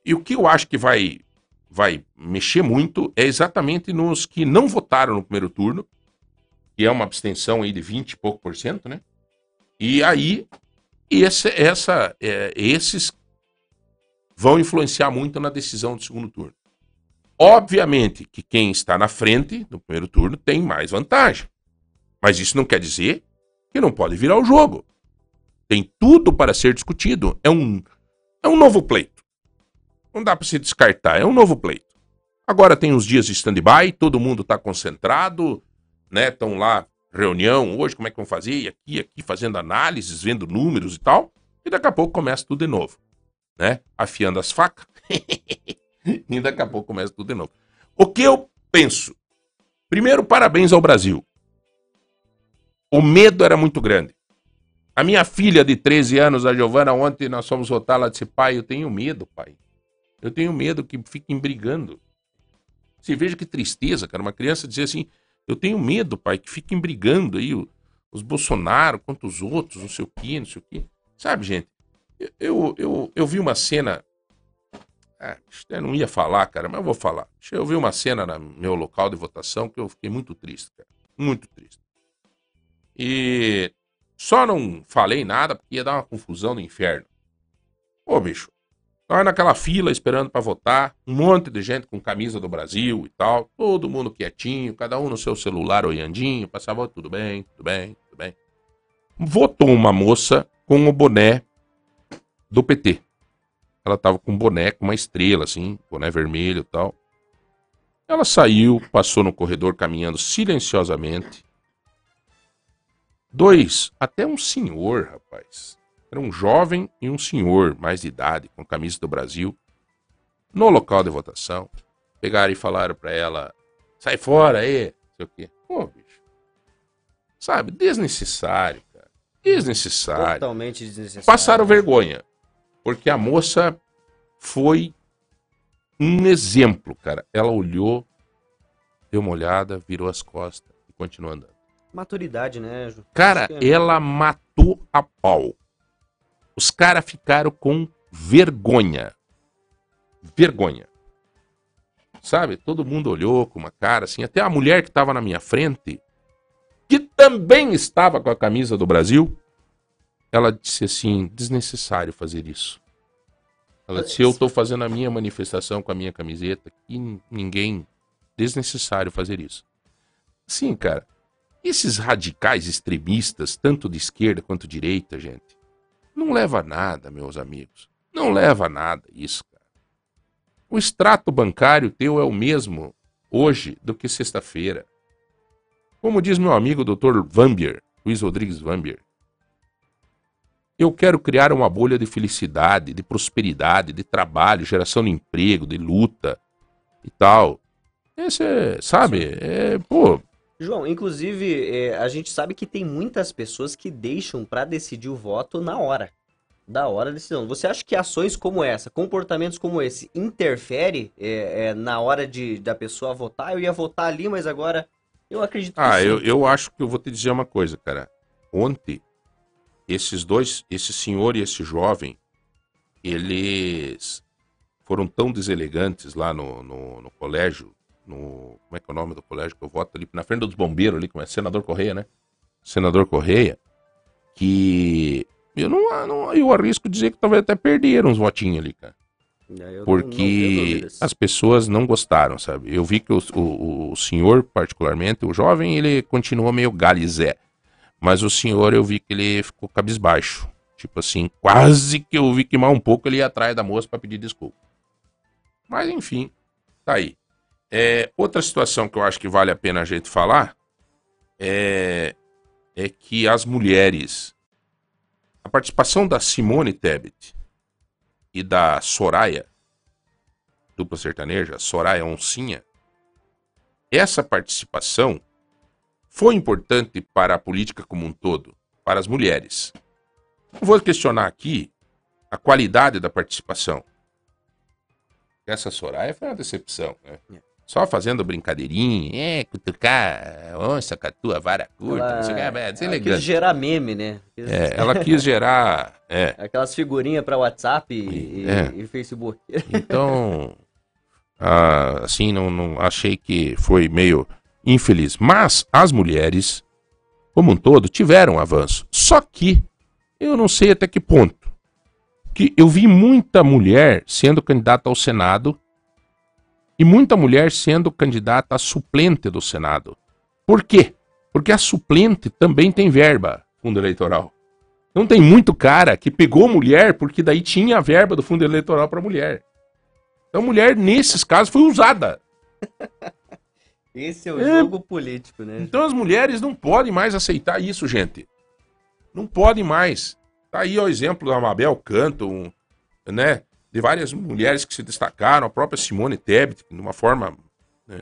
e o que eu acho que vai, vai mexer muito é exatamente nos que não votaram no primeiro turno, que é uma abstenção aí de 20 e pouco por cento, né? E aí, esse, essa, é, esses vão influenciar muito na decisão do segundo turno. Obviamente que quem está na frente no primeiro turno tem mais vantagem. Mas isso não quer dizer que não pode virar o jogo. Tem tudo para ser discutido. É um, é um novo pleito. Não dá para se descartar. É um novo pleito. Agora tem os dias de stand-by, todo mundo está concentrado, né? Estão lá, reunião, hoje como é que vão fazer? E aqui, aqui, fazendo análises, vendo números e tal. E daqui a pouco começa tudo de novo, né? Afiando as facas. e daqui a pouco começa tudo de novo. O que eu penso? Primeiro, parabéns ao Brasil. O medo era muito grande. A minha filha de 13 anos, a Giovana, ontem nós fomos votar, ela disse, pai, eu tenho medo, pai. Eu tenho medo que fiquem brigando. Você veja que tristeza, cara. Uma criança dizer assim, eu tenho medo, pai, que fiquem brigando aí os Bolsonaro contra os outros, não sei o quê, não sei o quê. Sabe, gente? Eu, eu, eu, vi uma cena. Ah, eu não ia falar, cara, mas eu vou falar. Eu vi uma cena no meu local de votação que eu fiquei muito triste, cara. Muito triste. E só não falei nada porque ia dar uma confusão do inferno. Ô, bicho, nós naquela fila esperando pra votar, um monte de gente com camisa do Brasil e tal, todo mundo quietinho, cada um no seu celular olhandinho, passava tudo bem, tudo bem, tudo bem. Votou uma moça com o boné do PT. Ela tava com um boné com uma estrela, assim, boné vermelho e tal. Ela saiu, passou no corredor caminhando silenciosamente. Dois, até um senhor, rapaz. Era um jovem e um senhor, mais de idade, com camisa do Brasil, no local de votação. Pegaram e falaram pra ela: sai fora aí, não sei o quê. Pô, bicho. Sabe, desnecessário, cara. Desnecessário. Totalmente desnecessário. Passaram vergonha. Porque a moça foi um exemplo, cara. Ela olhou, deu uma olhada, virou as costas e continuou andando. Maturidade, né, Ju? Cara, é- ela matou a pau. Os caras ficaram com vergonha. Vergonha. Sabe? Todo mundo olhou com uma cara assim. Até a mulher que estava na minha frente, que também estava com a camisa do Brasil, ela disse assim: desnecessário fazer isso. Ela disse: eu estou fazendo a minha manifestação com a minha camiseta e ninguém. Desnecessário fazer isso. Sim, cara. Esses radicais extremistas, tanto de esquerda quanto de direita, gente, não leva a nada, meus amigos. Não leva a nada isso, cara. O extrato bancário teu é o mesmo hoje do que sexta-feira. Como diz meu amigo Dr. Vambier, Luiz Rodrigues Vambier, eu quero criar uma bolha de felicidade, de prosperidade, de trabalho, geração de emprego, de luta e tal. Esse é, sabe, é, pô, João, inclusive, é, a gente sabe que tem muitas pessoas que deixam pra decidir o voto na hora. Da hora da decisão. Você acha que ações como essa, comportamentos como esse, interfere é, é, na hora de da pessoa votar? Eu ia votar ali, mas agora eu acredito que Ah, sim. eu, eu acho que eu vou te dizer uma coisa, cara. Ontem, esses dois, esse senhor e esse jovem, eles foram tão deselegantes lá no, no, no colégio no. Como é que é o nome do colégio que eu voto ali? Na frente dos bombeiros ali, como é? Senador Correia, né? Senador Correia, que. Eu não, não eu arrisco dizer que talvez até perderam uns votinhos ali, cara. É, eu não- não Porque as pessoas não gostaram, sabe? Eu vi que o, o, o senhor, particularmente, o jovem, ele continuou meio galizé. Mas o senhor, eu vi que ele ficou cabisbaixo. Tipo assim, quase que eu vi queimar um pouco, ele ia atrás da moça pra pedir desculpa. Mas enfim, tá aí. É, outra situação que eu acho que vale a pena a gente falar é, é que as mulheres. A participação da Simone Tebet e da Soraya, dupla sertaneja, Soraya Oncinha, essa participação foi importante para a política como um todo, para as mulheres. Não vou questionar aqui a qualidade da participação. Essa Soraya foi uma decepção, né? Só fazendo brincadeirinha, é, cutucar onça com a tua vara curta, não sei o que, é, ela quis gerar meme, né? Quis- É, ela quis gerar. É, Aquelas figurinhas pra WhatsApp e, É. e Facebook. Então, ah, assim, não, não achei que foi meio infeliz. Mas as mulheres, como um todo, tiveram avanço. Só que eu não sei até que ponto. Que eu vi muita mulher sendo candidata ao Senado e muita mulher sendo candidata a suplente do Senado. Por quê? Porque a suplente também tem verba, fundo eleitoral. Não tem muito cara que pegou mulher porque daí tinha a verba do fundo eleitoral para mulher. Então, mulher, nesses casos, foi usada. Esse é o É. jogo político, né? Então, as mulheres não podem mais aceitar isso, gente. Não podem mais. Tá aí o exemplo da Mabel Canto, um, né? De várias mulheres que se destacaram, a própria Simone Tebet, de uma forma. né?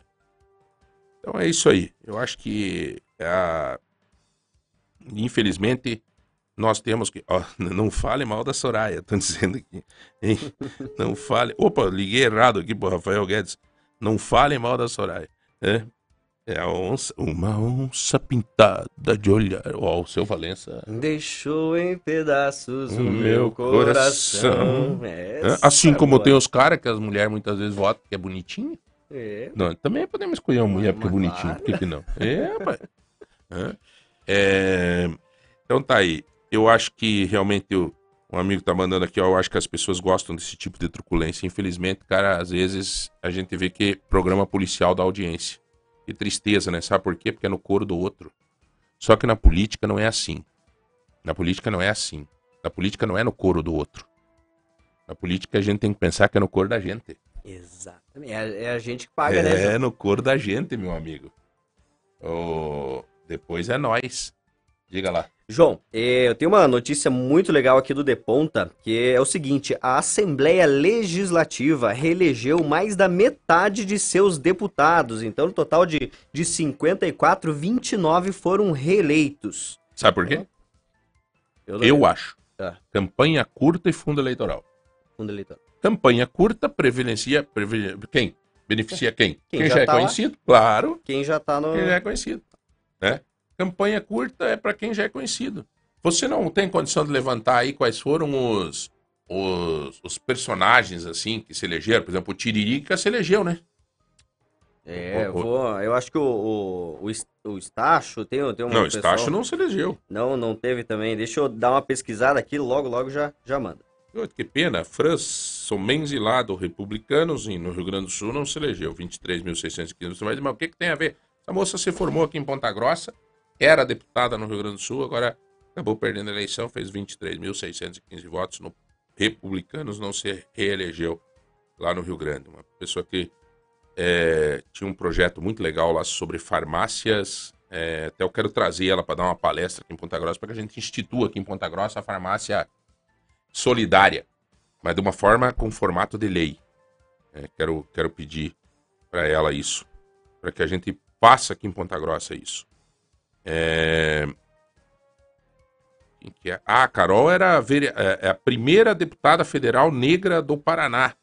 Então é isso aí. Eu acho que a- infelizmente nós temos que. ó, não fale mal da Soraya, estão dizendo aqui. hein? Não fale. Opa, liguei errado aqui pro Rafael Guedes. Não fale mal da Soraya. É, é a onça, uma onça pintada de olhar. Ó, o seu Valença. Deixou em pedaços o O meu coração. É, Essa Assim como boa. tem os caras que as mulheres muitas vezes votam que é bonitinho. É. Não, também podemos escolher uma mulher porque é bonitinho. Por que, que não? É, rapaz. É. É, Então tá aí. Eu acho que realmente o, um amigo tá mandando aqui, ó, eu acho que as pessoas gostam desse tipo de truculência. Infelizmente, cara, às vezes a gente vê que programa policial da audiência. Que tristeza, né? Sabe por quê? Porque é no coro do outro. Só que na política não é assim. Na política não é assim. Na política não é no coro do outro. Na política a gente tem que pensar que é no coro da gente. Exatamente. É, é a gente que paga, né? É no coro da gente, meu amigo. Ô, Depois é nós. Diga lá. João, eh, eu tenho uma notícia muito legal aqui do Deponta, que é o seguinte: a Assembleia Legislativa reelegeu mais da metade de seus deputados. Então, no total de, de 54, 29 foram reeleitos. Sabe por quê? Eu, Eu acho. Tá. Campanha curta e fundo eleitoral. Fundo eleitoral. Campanha curta previdencia. previne- Quem? Beneficia quem? Quem Quem, já já, é tá lá? conhecido? Claro. Quem já tá no. Quem já é conhecido. Né? Campanha curta é para quem já é conhecido. Você não tem condição de levantar aí quais foram os, os, os personagens assim que se elegeram? Por exemplo, o Tiririca se elegeu, né? É, eu, vou, eu acho que o, o, o, o Estácio tem, tem um. Não, o Estácio não se elegeu. Não, não teve também. Deixa eu dar uma pesquisada aqui, logo, logo já, já manda. Que pena, Franz Somenzi lá do Republicanos no Rio Grande do Sul não se elegeu, 23.615. Você vai dizer, mas o que, que tem a ver? Essa moça se formou aqui em Ponta Grossa, era deputada no Rio Grande do Sul, agora acabou perdendo a eleição, fez 23.615 votos no Republicanos, não se reelegeu lá no Rio Grande. Uma pessoa que é, tinha um projeto muito legal lá sobre farmácias. é, até eu quero trazer ela para dar uma palestra aqui em Ponta Grossa, para que a gente institua aqui em Ponta Grossa a farmácia solidária, mas de uma forma com formato de lei. É, quero, quero pedir para ela isso, para que a gente faça aqui em Ponta Grossa isso. É... É? Ah, a Carol era a, vere- é- é a primeira deputada federal negra do Paraná.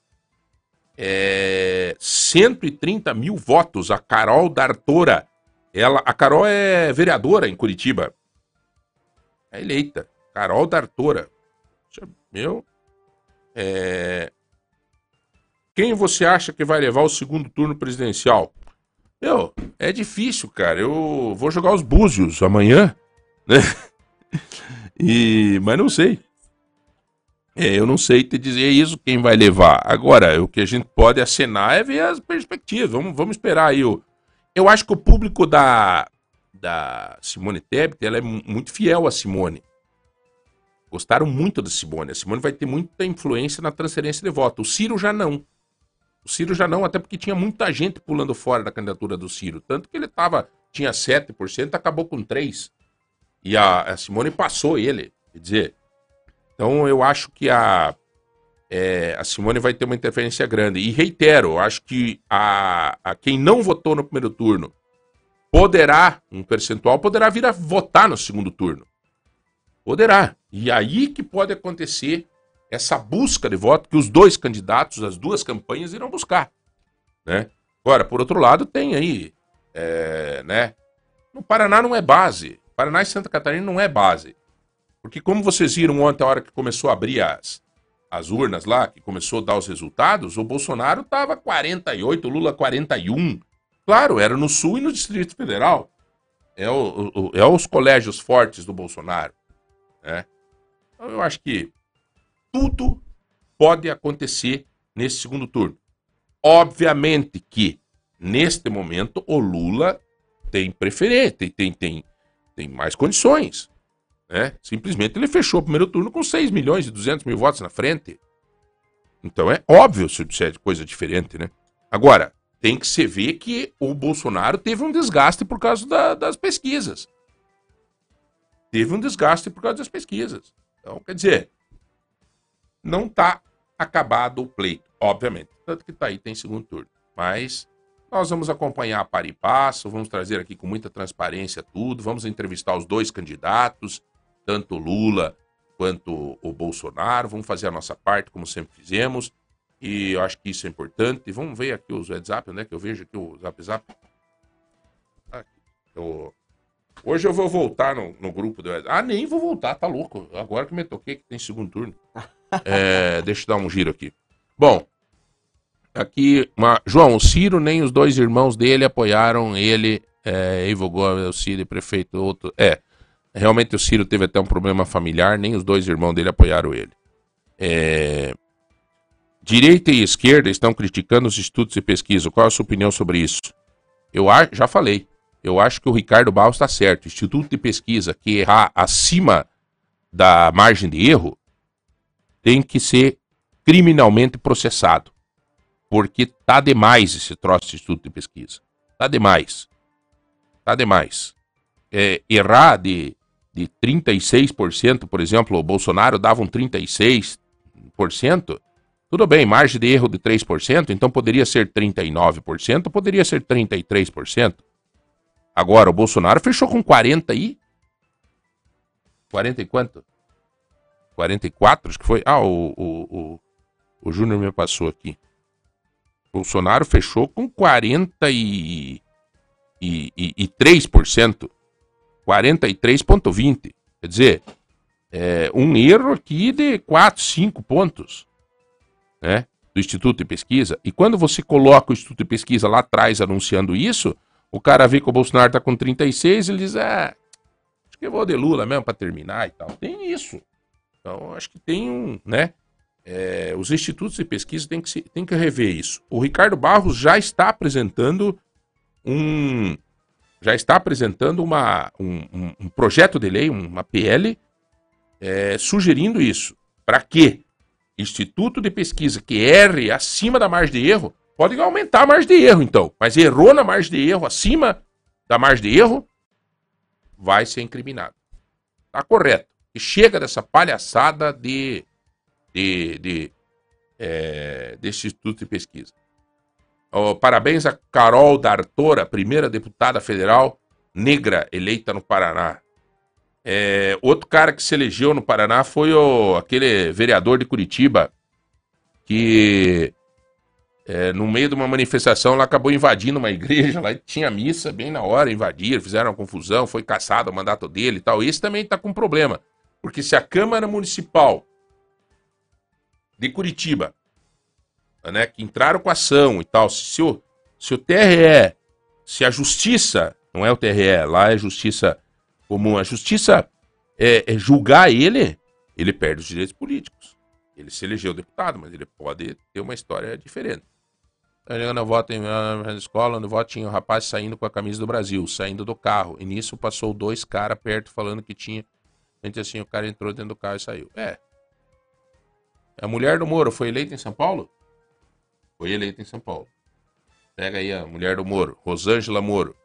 É... 130 mil votos, a Carol D'Artora. Ela, a Carol é vereadora em Curitiba. É eleita. Carol D'Artora. Meu. É... Quem você acha que vai levar o segundo turno presidencial? Meu, é difícil, cara. Eu vou jogar os búzios amanhã, né? E, mas não sei. É, eu não sei te dizer isso quem vai levar. Agora, o que a gente pode acenar é ver as perspectivas. Vamos, vamos esperar aí. Eu, eu acho que o público da, da Simone Tebet ela é mu- muito fiel a Simone. Gostaram muito da Simone. A Simone vai ter muita influência na transferência de voto. O Ciro já não. O Ciro já não, até porque tinha muita gente pulando fora da candidatura do Ciro. Tanto que ele tava, tinha 7%, acabou com 3%. E a, a Simone passou ele. Quer dizer, então eu acho que a, é, a Simone vai ter uma interferência grande. E reitero, eu acho que a, a quem não votou no primeiro turno poderá, um percentual, poderá vir a votar no segundo turno. Poderá. E aí que pode acontecer essa busca de voto que os dois candidatos, as duas campanhas irão buscar. Né? Agora, por outro lado, tem aí, é, né? No Paraná não é base. Paraná e Santa Catarina não é base. Porque como vocês viram ontem, a hora que começou a abrir as, as urnas lá, que começou a dar os resultados, o Bolsonaro estava 48, o Lula 41. Claro, era no Sul e no Distrito Federal. É, o, o- é os colégios fortes do Bolsonaro. Né? Então, eu acho que tudo pode acontecer nesse segundo turno. Obviamente que, neste momento, o Lula tem preferência, tem, tem, tem, tem mais condições. Né? Simplesmente ele fechou o primeiro turno com 6 milhões e 200 mil votos na frente. Então é óbvio se disser coisa diferente, né? Agora, tem que se ver que o Bolsonaro teve um desgaste por causa da- das pesquisas. Teve um desgaste por causa das pesquisas. Então, quer dizer, não está acabado o pleito, obviamente. Tanto que tá aí, tem segundo turno. Mas nós vamos acompanhar para e passo, vamos trazer aqui com muita transparência tudo, vamos entrevistar os dois candidatos, tanto Lula quanto o Bolsonaro, vamos fazer a nossa parte, como sempre fizemos, e eu acho que isso é importante. Vamos ver aqui os WhatsApp, onde é que eu vejo aqui o Zap Zap? Eu- Hoje eu vou voltar no, no grupo do WhatsApp. Ah, nem vou voltar, tá louco. Agora que me toquei que tem segundo turno. É, deixa eu dar um giro aqui. Bom, aqui, uma- João, o Ciro nem os dois irmãos dele apoiaram ele, é, Gomes, o Ciro e prefeito outro. É, realmente o Ciro teve até um problema familiar, nem os dois irmãos dele apoiaram ele. É, direita e esquerda estão criticando os estudos e pesquisa. Qual a sua opinião sobre isso? Eu a- já falei. Eu acho que o Ricardo Barros está certo. Instituto de pesquisa que errar acima da margem de erro tem que ser criminalmente processado. Porque tá demais esse troço de instituto de pesquisa. Tá demais. Tá demais. É, errar de, de 36%, por exemplo, o Bolsonaro dava um 36%, tudo bem, margem de erro de 3%, então poderia ser 39%, poderia ser 33%. Agora, o Bolsonaro fechou com 40 e... 40 e quanto? 44, acho que foi. Ah, o, o, o, o Júnior me passou aqui. Bolsonaro fechou com 40 e, e, e, e 3%. 43,20. Quer dizer, é um erro aqui de 4, 5 pontos. Né? Do Instituto de Pesquisa. E quando você coloca o Instituto de Pesquisa lá atrás anunciando isso, o cara vê que o Bolsonaro tá com 36 e ele diz: ah, acho que eu vou de Lula mesmo para terminar e tal. Tem isso. Então, acho que tem um, né? É, os institutos de pesquisa têm que, se, têm que rever isso. O Ricardo Barros já está apresentando um. Já está apresentando uma, um, um- um projeto de lei, uma PL, é, sugerindo isso. Para quê? Instituto de pesquisa que erre acima da margem de erro, pode aumentar a margem de erro, então. Mas errou na margem de erro, acima da margem de erro, vai ser incriminado. Tá correto. E chega dessa palhaçada de, de, de é, desse Instituto de Pesquisa. Ó, parabéns a Carol D'Artora, primeira deputada federal negra eleita no Paraná. É, outro cara que se elegeu no Paraná foi o, aquele vereador de Curitiba que é, no meio de uma manifestação lá acabou invadindo uma igreja, lá tinha missa bem na hora, invadiram, fizeram uma confusão, foi caçado o mandato dele e tal. Esse também está com problema, porque se a Câmara Municipal de Curitiba, né, que entraram com ação e tal, se o, se o TRE, se a justiça, não é o TRE, lá é justiça comum, a justiça é, é julgar ele, ele perde os direitos políticos. Ele se elegeu deputado, mas ele pode ter uma história diferente. Eu voto em na escola, no voto tinha um rapaz saindo com a camisa do Brasil, saindo do carro. E nisso passou dois caras perto falando que tinha. Gente assim, o cara entrou dentro do carro e saiu. É. A mulher do Moro foi eleita em São Paulo? Foi eleita em São Paulo. Pega aí a mulher do Moro, Rosângela Moro.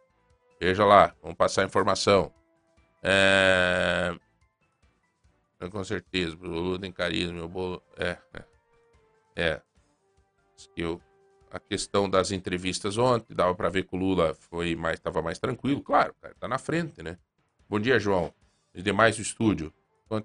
Veja lá, vamos passar a informação. É... Com certeza, o Lula tem carisma, meu bolo. É, é. É. Eu a questão das entrevistas ontem, dava para ver que o Lula foi mais, estava mais tranquilo, claro, cara, tá na frente, né? Bom dia, João. E demais do estúdio.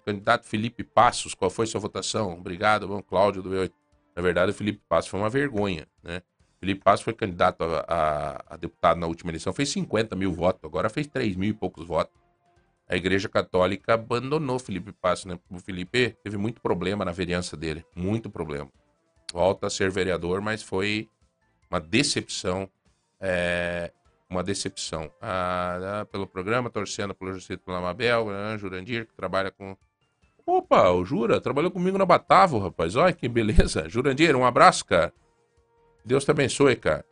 Candidato Felipe Passos, qual foi sua votação? Obrigado, bom, Cláudio do B8. Na verdade, o Felipe Passos foi uma vergonha, né? Felipe Passos foi candidato a, a, a, deputado na última eleição, fez 50 mil votos, agora fez 3 mil e poucos votos. A Igreja Católica abandonou Felipe Passos, né? O Felipe teve muito problema na vereança dele, muito problema. Volta a ser vereador, mas foi uma decepção. É, uma decepção. Ah, pelo programa, torcendo pelo Justiça pela Mabel, né, Jurandir, que trabalha com. Opa, o Jura trabalhou comigo na Batavo, rapaz. Olha que beleza. Jurandir, um abraço, cara. Deus te abençoe, cara.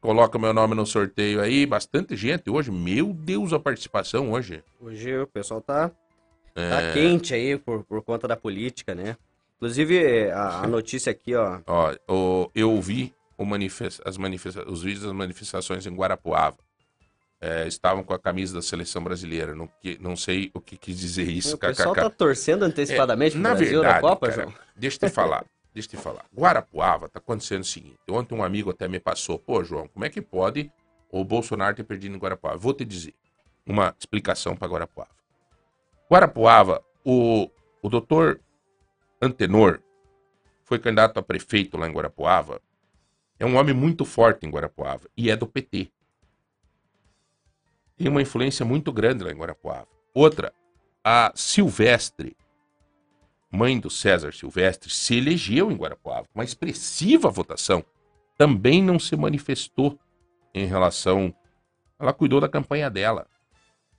Coloca meu nome no sorteio aí. Bastante gente hoje. Meu Deus, a participação hoje. Hoje o pessoal tá, é... tá quente aí por, por conta da política, né? Inclusive, a, a notícia aqui, ó. Ó, eu vi manifest... as manifesta... os vídeos das manifestações em Guarapuava. É, estavam com a camisa da seleção brasileira. Não, que... não sei o que quis dizer isso. O pessoal tá torcendo antecipadamente é, na Brasil verdade, na Copa, cara, João? Deixa eu te falar. Deixa eu te falar. Guarapuava tá acontecendo o seguinte. Ontem um amigo até me passou. Pô, João, como é que pode o Bolsonaro ter perdido em Guarapuava? Vou te dizer uma explicação para Guarapuava. Guarapuava, o, o doutor Antenor foi candidato a prefeito lá em Guarapuava é um homem muito forte em Guarapuava e é do PT. Tem uma influência muito grande lá em Guarapuava. Outra, a Silvestre, mãe do César Silvestre, se elegeu em Guarapuava. Uma expressiva votação. Também não se manifestou em relação. Ela cuidou da campanha dela.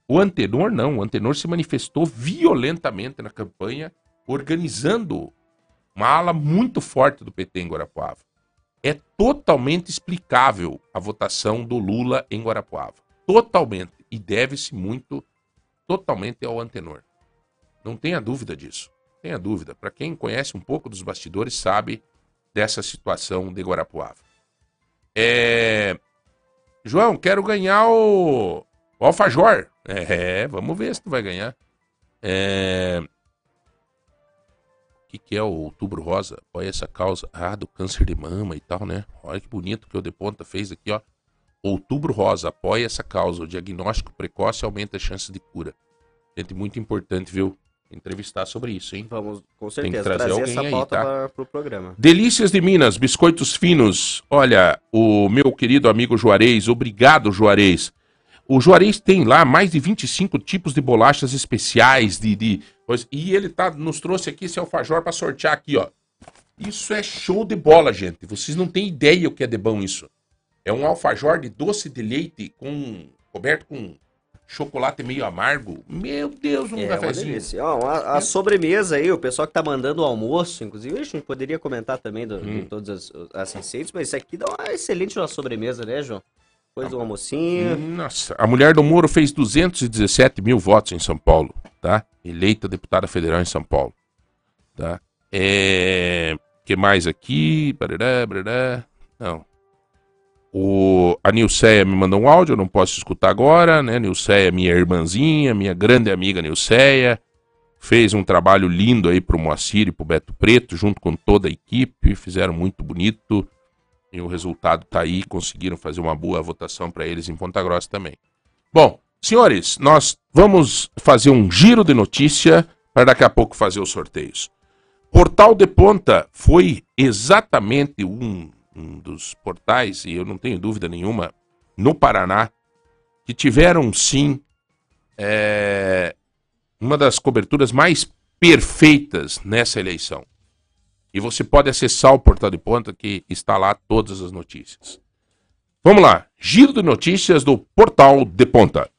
O Antenor não. O Antenor se manifestou violentamente na campanha, organizando uma ala muito forte do PT em Guarapuava é totalmente explicável a votação do Lula em Guarapuava. Totalmente. E deve-se muito, totalmente ao Antenor. Não tenha dúvida disso. Tenha dúvida. Para quem conhece um pouco dos bastidores, sabe dessa situação de Guarapuava. É... João, quero ganhar o, o Alfajor. É, vamos ver se tu vai ganhar. É que, que é o Outubro Rosa? Apoia essa causa. Ah, do câncer de mama e tal, né? Olha que bonito que o De Ponta fez aqui, ó. Outubro Rosa, apoia essa causa. O diagnóstico precoce aumenta a chance de cura. Gente, muito importante, viu? Entrevistar sobre isso, hein? Vamos, com certeza, trazer, trazer alguém essa pauta aí, tá? para o programa. Delícias de Minas, biscoitos finos. Olha, o meu querido amigo Juarez, obrigado, Juarez. O Juarez tem lá mais de 25 tipos de bolachas especiais, de, de e ele tá, nos trouxe aqui esse alfajor para sortear aqui, ó. Isso é show de bola, gente. Vocês não têm ideia o que é de bom isso. É um alfajor de doce de leite com coberto com chocolate meio amargo. Meu Deus, um é, cafezinho. Ó, a, a, sobremesa aí, o pessoal que tá mandando o almoço, inclusive, a gente poderia comentar também do, hum. de todas as, as receitas, mas isso aqui dá uma excelente uma sobremesa, né, João? Depois do almocinho. Nossa, a mulher do Moro fez 217 mil votos em São Paulo, tá? Eleita deputada federal em São Paulo, tá? É... que mais aqui? Barará, barará. Não. O... A Nilceia me mandou um áudio, eu não posso escutar agora, né? Nilceia, minha irmãzinha, minha grande amiga Nilceia, fez um trabalho lindo aí pro Moacir e pro Beto Preto, junto com toda a equipe, fizeram muito bonito. E o resultado está aí, conseguiram fazer uma boa votação para eles em Ponta Grossa também. Bom, senhores, nós vamos fazer um giro de notícia para daqui a pouco fazer os sorteios. Portal de Ponta foi exatamente um, um dos portais, e eu não tenho dúvida nenhuma, no Paraná, que tiveram sim é, uma das coberturas mais perfeitas nessa eleição. E você pode acessar o portal de ponta que está lá todas as notícias. Vamos lá. Giro de notícias do Portal de Ponta.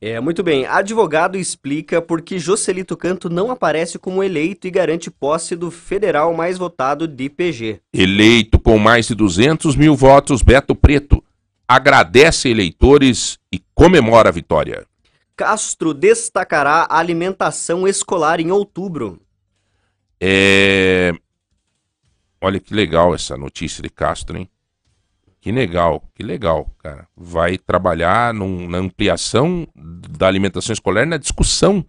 É, muito bem. Advogado explica por que Joselito Canto não aparece como eleito e garante posse do federal mais votado de PG. Eleito com mais de 200 mil votos, Beto Preto agradece eleitores e comemora a vitória. Castro destacará a alimentação escolar em outubro. É... Olha que legal essa notícia de Castro, hein? Que legal, que legal, cara. Vai trabalhar num, na ampliação da alimentação escolar, na discussão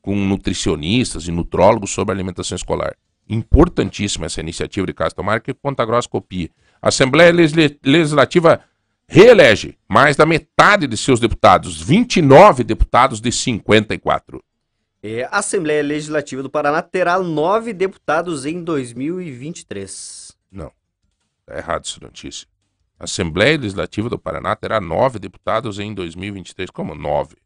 com nutricionistas e nutrólogos sobre alimentação escolar. Importantíssima essa iniciativa de Castro Tomara que Ponta Grossa copie. A Assembleia Legislativa reelege mais da metade de seus deputados, 29 deputados de 54. É, a Assembleia Legislativa do Paraná terá nove deputados em 2023. Não, tá errado essa notícia. A Assembleia Legislativa do Paraná terá nove deputados em 2023. Como nove?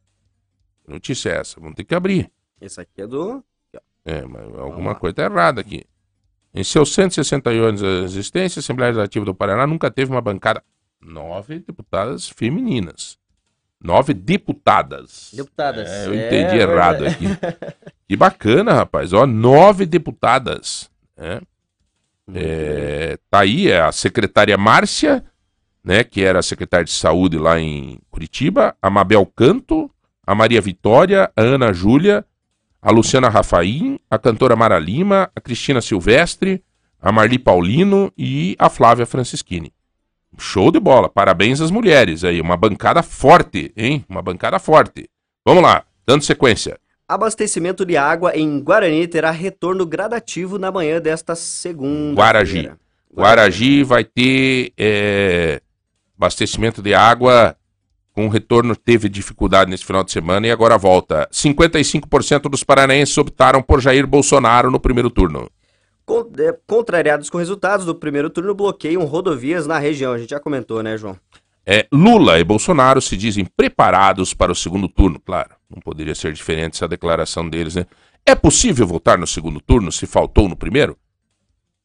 Que notícia é essa? Vamos ter que abrir. Esse aqui é do. É, mas alguma coisa está errada aqui. Em seus 160 anos de existência, a Assembleia Legislativa do Paraná nunca teve uma bancada. Nove deputadas femininas. Nove deputadas. Deputadas. É, eu É, entendi verdade. errado aqui. Que bacana, rapaz. Ó, nove deputadas. É. É, tá aí é a secretária Márcia, né, que era a secretária de saúde lá em Curitiba, a Mabel Canto, a Maria Vitória, a Ana Júlia, a Luciana Rafaim, a cantora Mara Lima, a Cristina Silvestre, a Marli Paulino e a Flávia Francischini. Show de bola. Parabéns às mulheres aí. Uma bancada forte, hein? Uma bancada forte. Vamos lá, dando sequência. Abastecimento de água em Guarani terá retorno gradativo na manhã desta segunda. Guaragi. Guaragi vai ter é, abastecimento de água com retorno, teve dificuldade nesse final de semana e agora volta. 55% dos paranaenses optaram por Jair Bolsonaro no primeiro turno. É, Contrariados com resultados do primeiro turno, bloqueiam rodovias na região. A gente já comentou, né, João? É, Lula e Bolsonaro se dizem preparados para o segundo turno. Claro, não poderia ser diferente essa declaração deles, né? É possível votar no segundo turno se faltou no primeiro?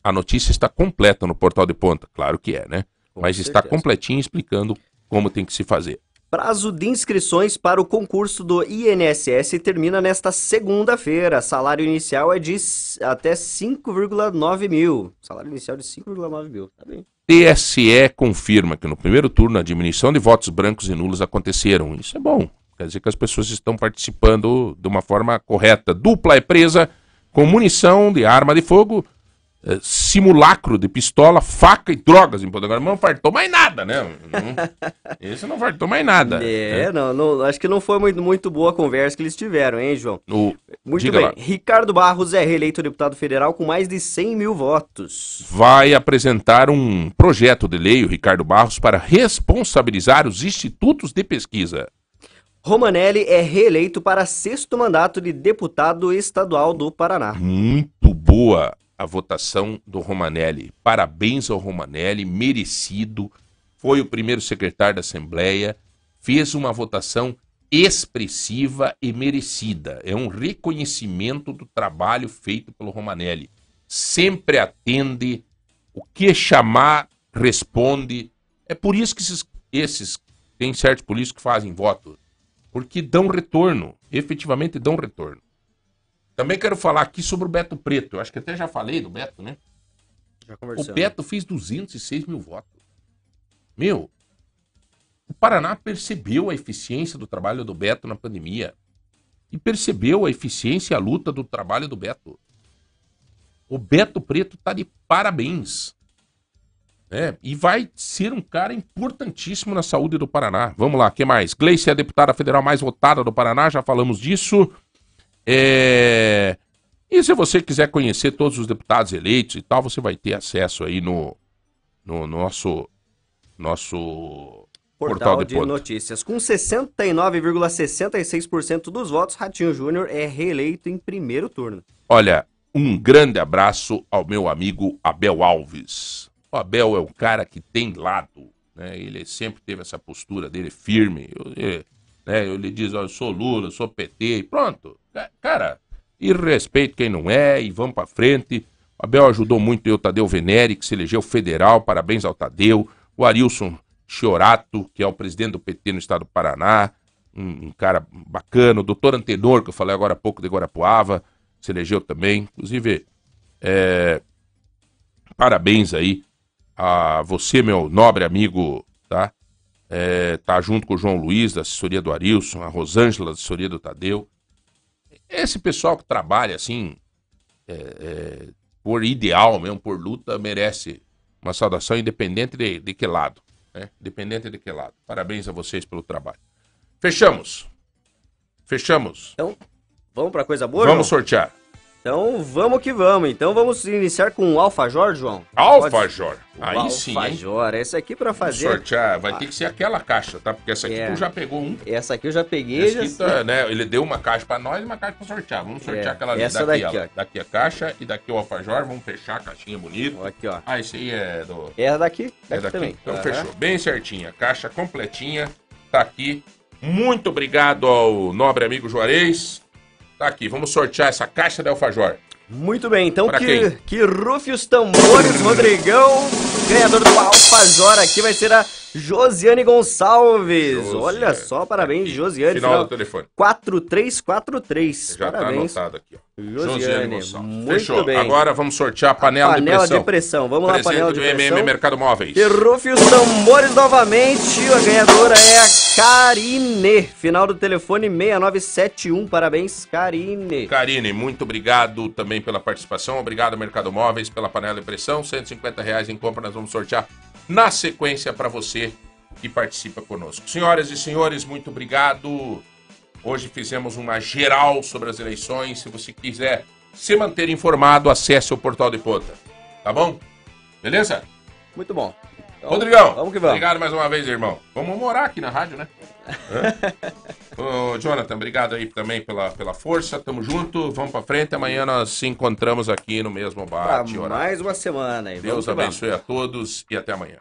A notícia está completa no portal de ponta. Claro que é, né? Mas está certeza. completinho explicando como tem que se fazer. Prazo de inscrições para o concurso do INSS termina nesta segunda-feira. Salário inicial é de até 5,9 mil. Salário inicial de 5,9 mil. Tá bem. TSE confirma que no primeiro turno a diminuição de votos brancos e nulos aconteceram. Isso é bom. Quer dizer que as pessoas estão participando de uma forma correta. Dupla é presa com munição de arma de fogo, eh, simulacro de pistola, faca e drogas em Ponta Grossa. Mas não fartou mais nada, né? Não- Esse não fartou mais nada. É, não, não- acho que não foi muito, muito boa a conversa que eles tiveram, hein, João? O- Muito diga bem. lá. Ricardo Barros é reeleito deputado federal com mais de 100 mil votos. vai apresentar um projeto de lei, o Ricardo Barros, para responsabilizar os institutos de pesquisa. Romanelli é reeleito para sexto mandato de deputado estadual do Paraná. Muito boa a votação do Romanelli. Parabéns ao Romanelli, merecido. Foi o primeiro secretário da Assembleia, fez uma votação expressiva e merecida. É um reconhecimento do trabalho feito pelo Romanelli. Sempre atende, o que chamar, responde. É por isso que esses, esses tem certos políticos que fazem voto, porque dão retorno, efetivamente dão retorno. Também quero falar aqui sobre o Beto Preto. Eu acho que até já falei do Beto, né? Já O conversamos. Beto fez 206 mil votos. Meu, o Paraná percebeu a eficiência do trabalho do Beto na pandemia. E percebeu a eficiência e a luta do trabalho do Beto. O Beto Preto tá de parabéns. É, e vai ser um cara importantíssimo na saúde do Paraná. Vamos lá, o que mais? Gleice é a deputada federal mais votada do Paraná, já falamos disso. É... E se você quiser conhecer todos os deputados eleitos e tal, você vai ter acesso aí no, no nosso, nosso Portal, portal, de, notícias. Com 69,66% dos votos, Ratinho Júnior é reeleito em primeiro turno. Olha, um grande abraço ao meu amigo Abel Alves. O Abel é um cara que tem lado, né? Ele sempre teve essa postura dele firme. Eu, eh, né? Ele diz, ó, eu sou Lula, eu sou PT, e pronto. Ca- Cara, e respeito quem não é, e vamos pra frente. O Abel ajudou muito eu, Tadeu Venere, que se elegeu federal, parabéns ao Tadeu. O Arilson Chiorato, que é o presidente do PT no estado do Paraná, um, um cara bacana, o doutor Antenor, que eu falei agora há pouco de Guarapuava, se elegeu também. Inclusive, é, parabéns aí a você, meu nobre amigo, tá? É, tá junto com o João Luiz, da assessoria do Arilson, a Rosângela, da assessoria do Tadeu. Esse pessoal que trabalha assim, é, é, por ideal mesmo, por luta, merece uma saudação independente de, de que lado. Né? Independente de que lado. Parabéns a vocês pelo trabalho. Fechamos. Fechamos. Então, vamos pra coisa boa, Vamos João? sortear. Então, vamos que vamos. Então, vamos iniciar com o Alfajor, João? Alfajor. Aí sim, hein? Alfajor. Esse aqui pra fazer... Sortear. Vai ter que ser aquela caixa, tá? Porque essa aqui É. tu já pegou um. Essa aqui eu já peguei. Essa já... tá, né? Ele deu uma caixa pra nós e uma caixa pra sortear. Vamos sortear É, aquela essa daqui, daqui, ó. Daqui a caixa e daqui o alfajor. Vamos fechar a caixinha bonita. Aqui, ó. Ah, esse aí é do... É daqui? É Daqui daqui. também. Então Aham. fechou. Bem certinha. Caixa completinha. Tá aqui. Muito obrigado ao nobre amigo Juarez. Tá aqui. Vamos sortear essa caixa de alfajor. Muito bem, então que, quem? que rufe os tambores, Rodrigão. Ganhador do Alfajor aqui vai ser a Josiane Gonçalves. Josiane. Olha só, parabéns, Josiane. Final do telefone. 4343. Já parabéns. tá anotado aqui, ó. Josiane, Gonçalves. muito Fechou. bem. Agora vamos sortear a panela, panela de pressão. de pressão. Vamos lá, Presente panela de pressão. MM Mercado Móveis. Rufe os tambores novamente. A ganhadora é a Karine. Final do telefone 6971. Parabéns, Karine. Karine, muito obrigado também pela participação. Obrigado, Mercado Móveis, pela panela de pressão. 150 reais em compra, nós vamos sortear na sequência para você que participa conosco. Senhoras e senhores, muito obrigado. Hoje fizemos uma geral sobre as eleições. Se você quiser se manter informado, acesse o Portal de Ponta. Tá bom? Beleza? Muito bom. Então, Rodrigão, vamos que vamos. obrigado mais uma vez, irmão. Vamos morar aqui na rádio, né? Ô, Jonathan, obrigado aí também pela, pela força. Tamo junto, vamos pra frente. Amanhã nós se encontramos aqui no mesmo Pra bate horário. mais uma semana. Deus abençoe a todos e até amanhã.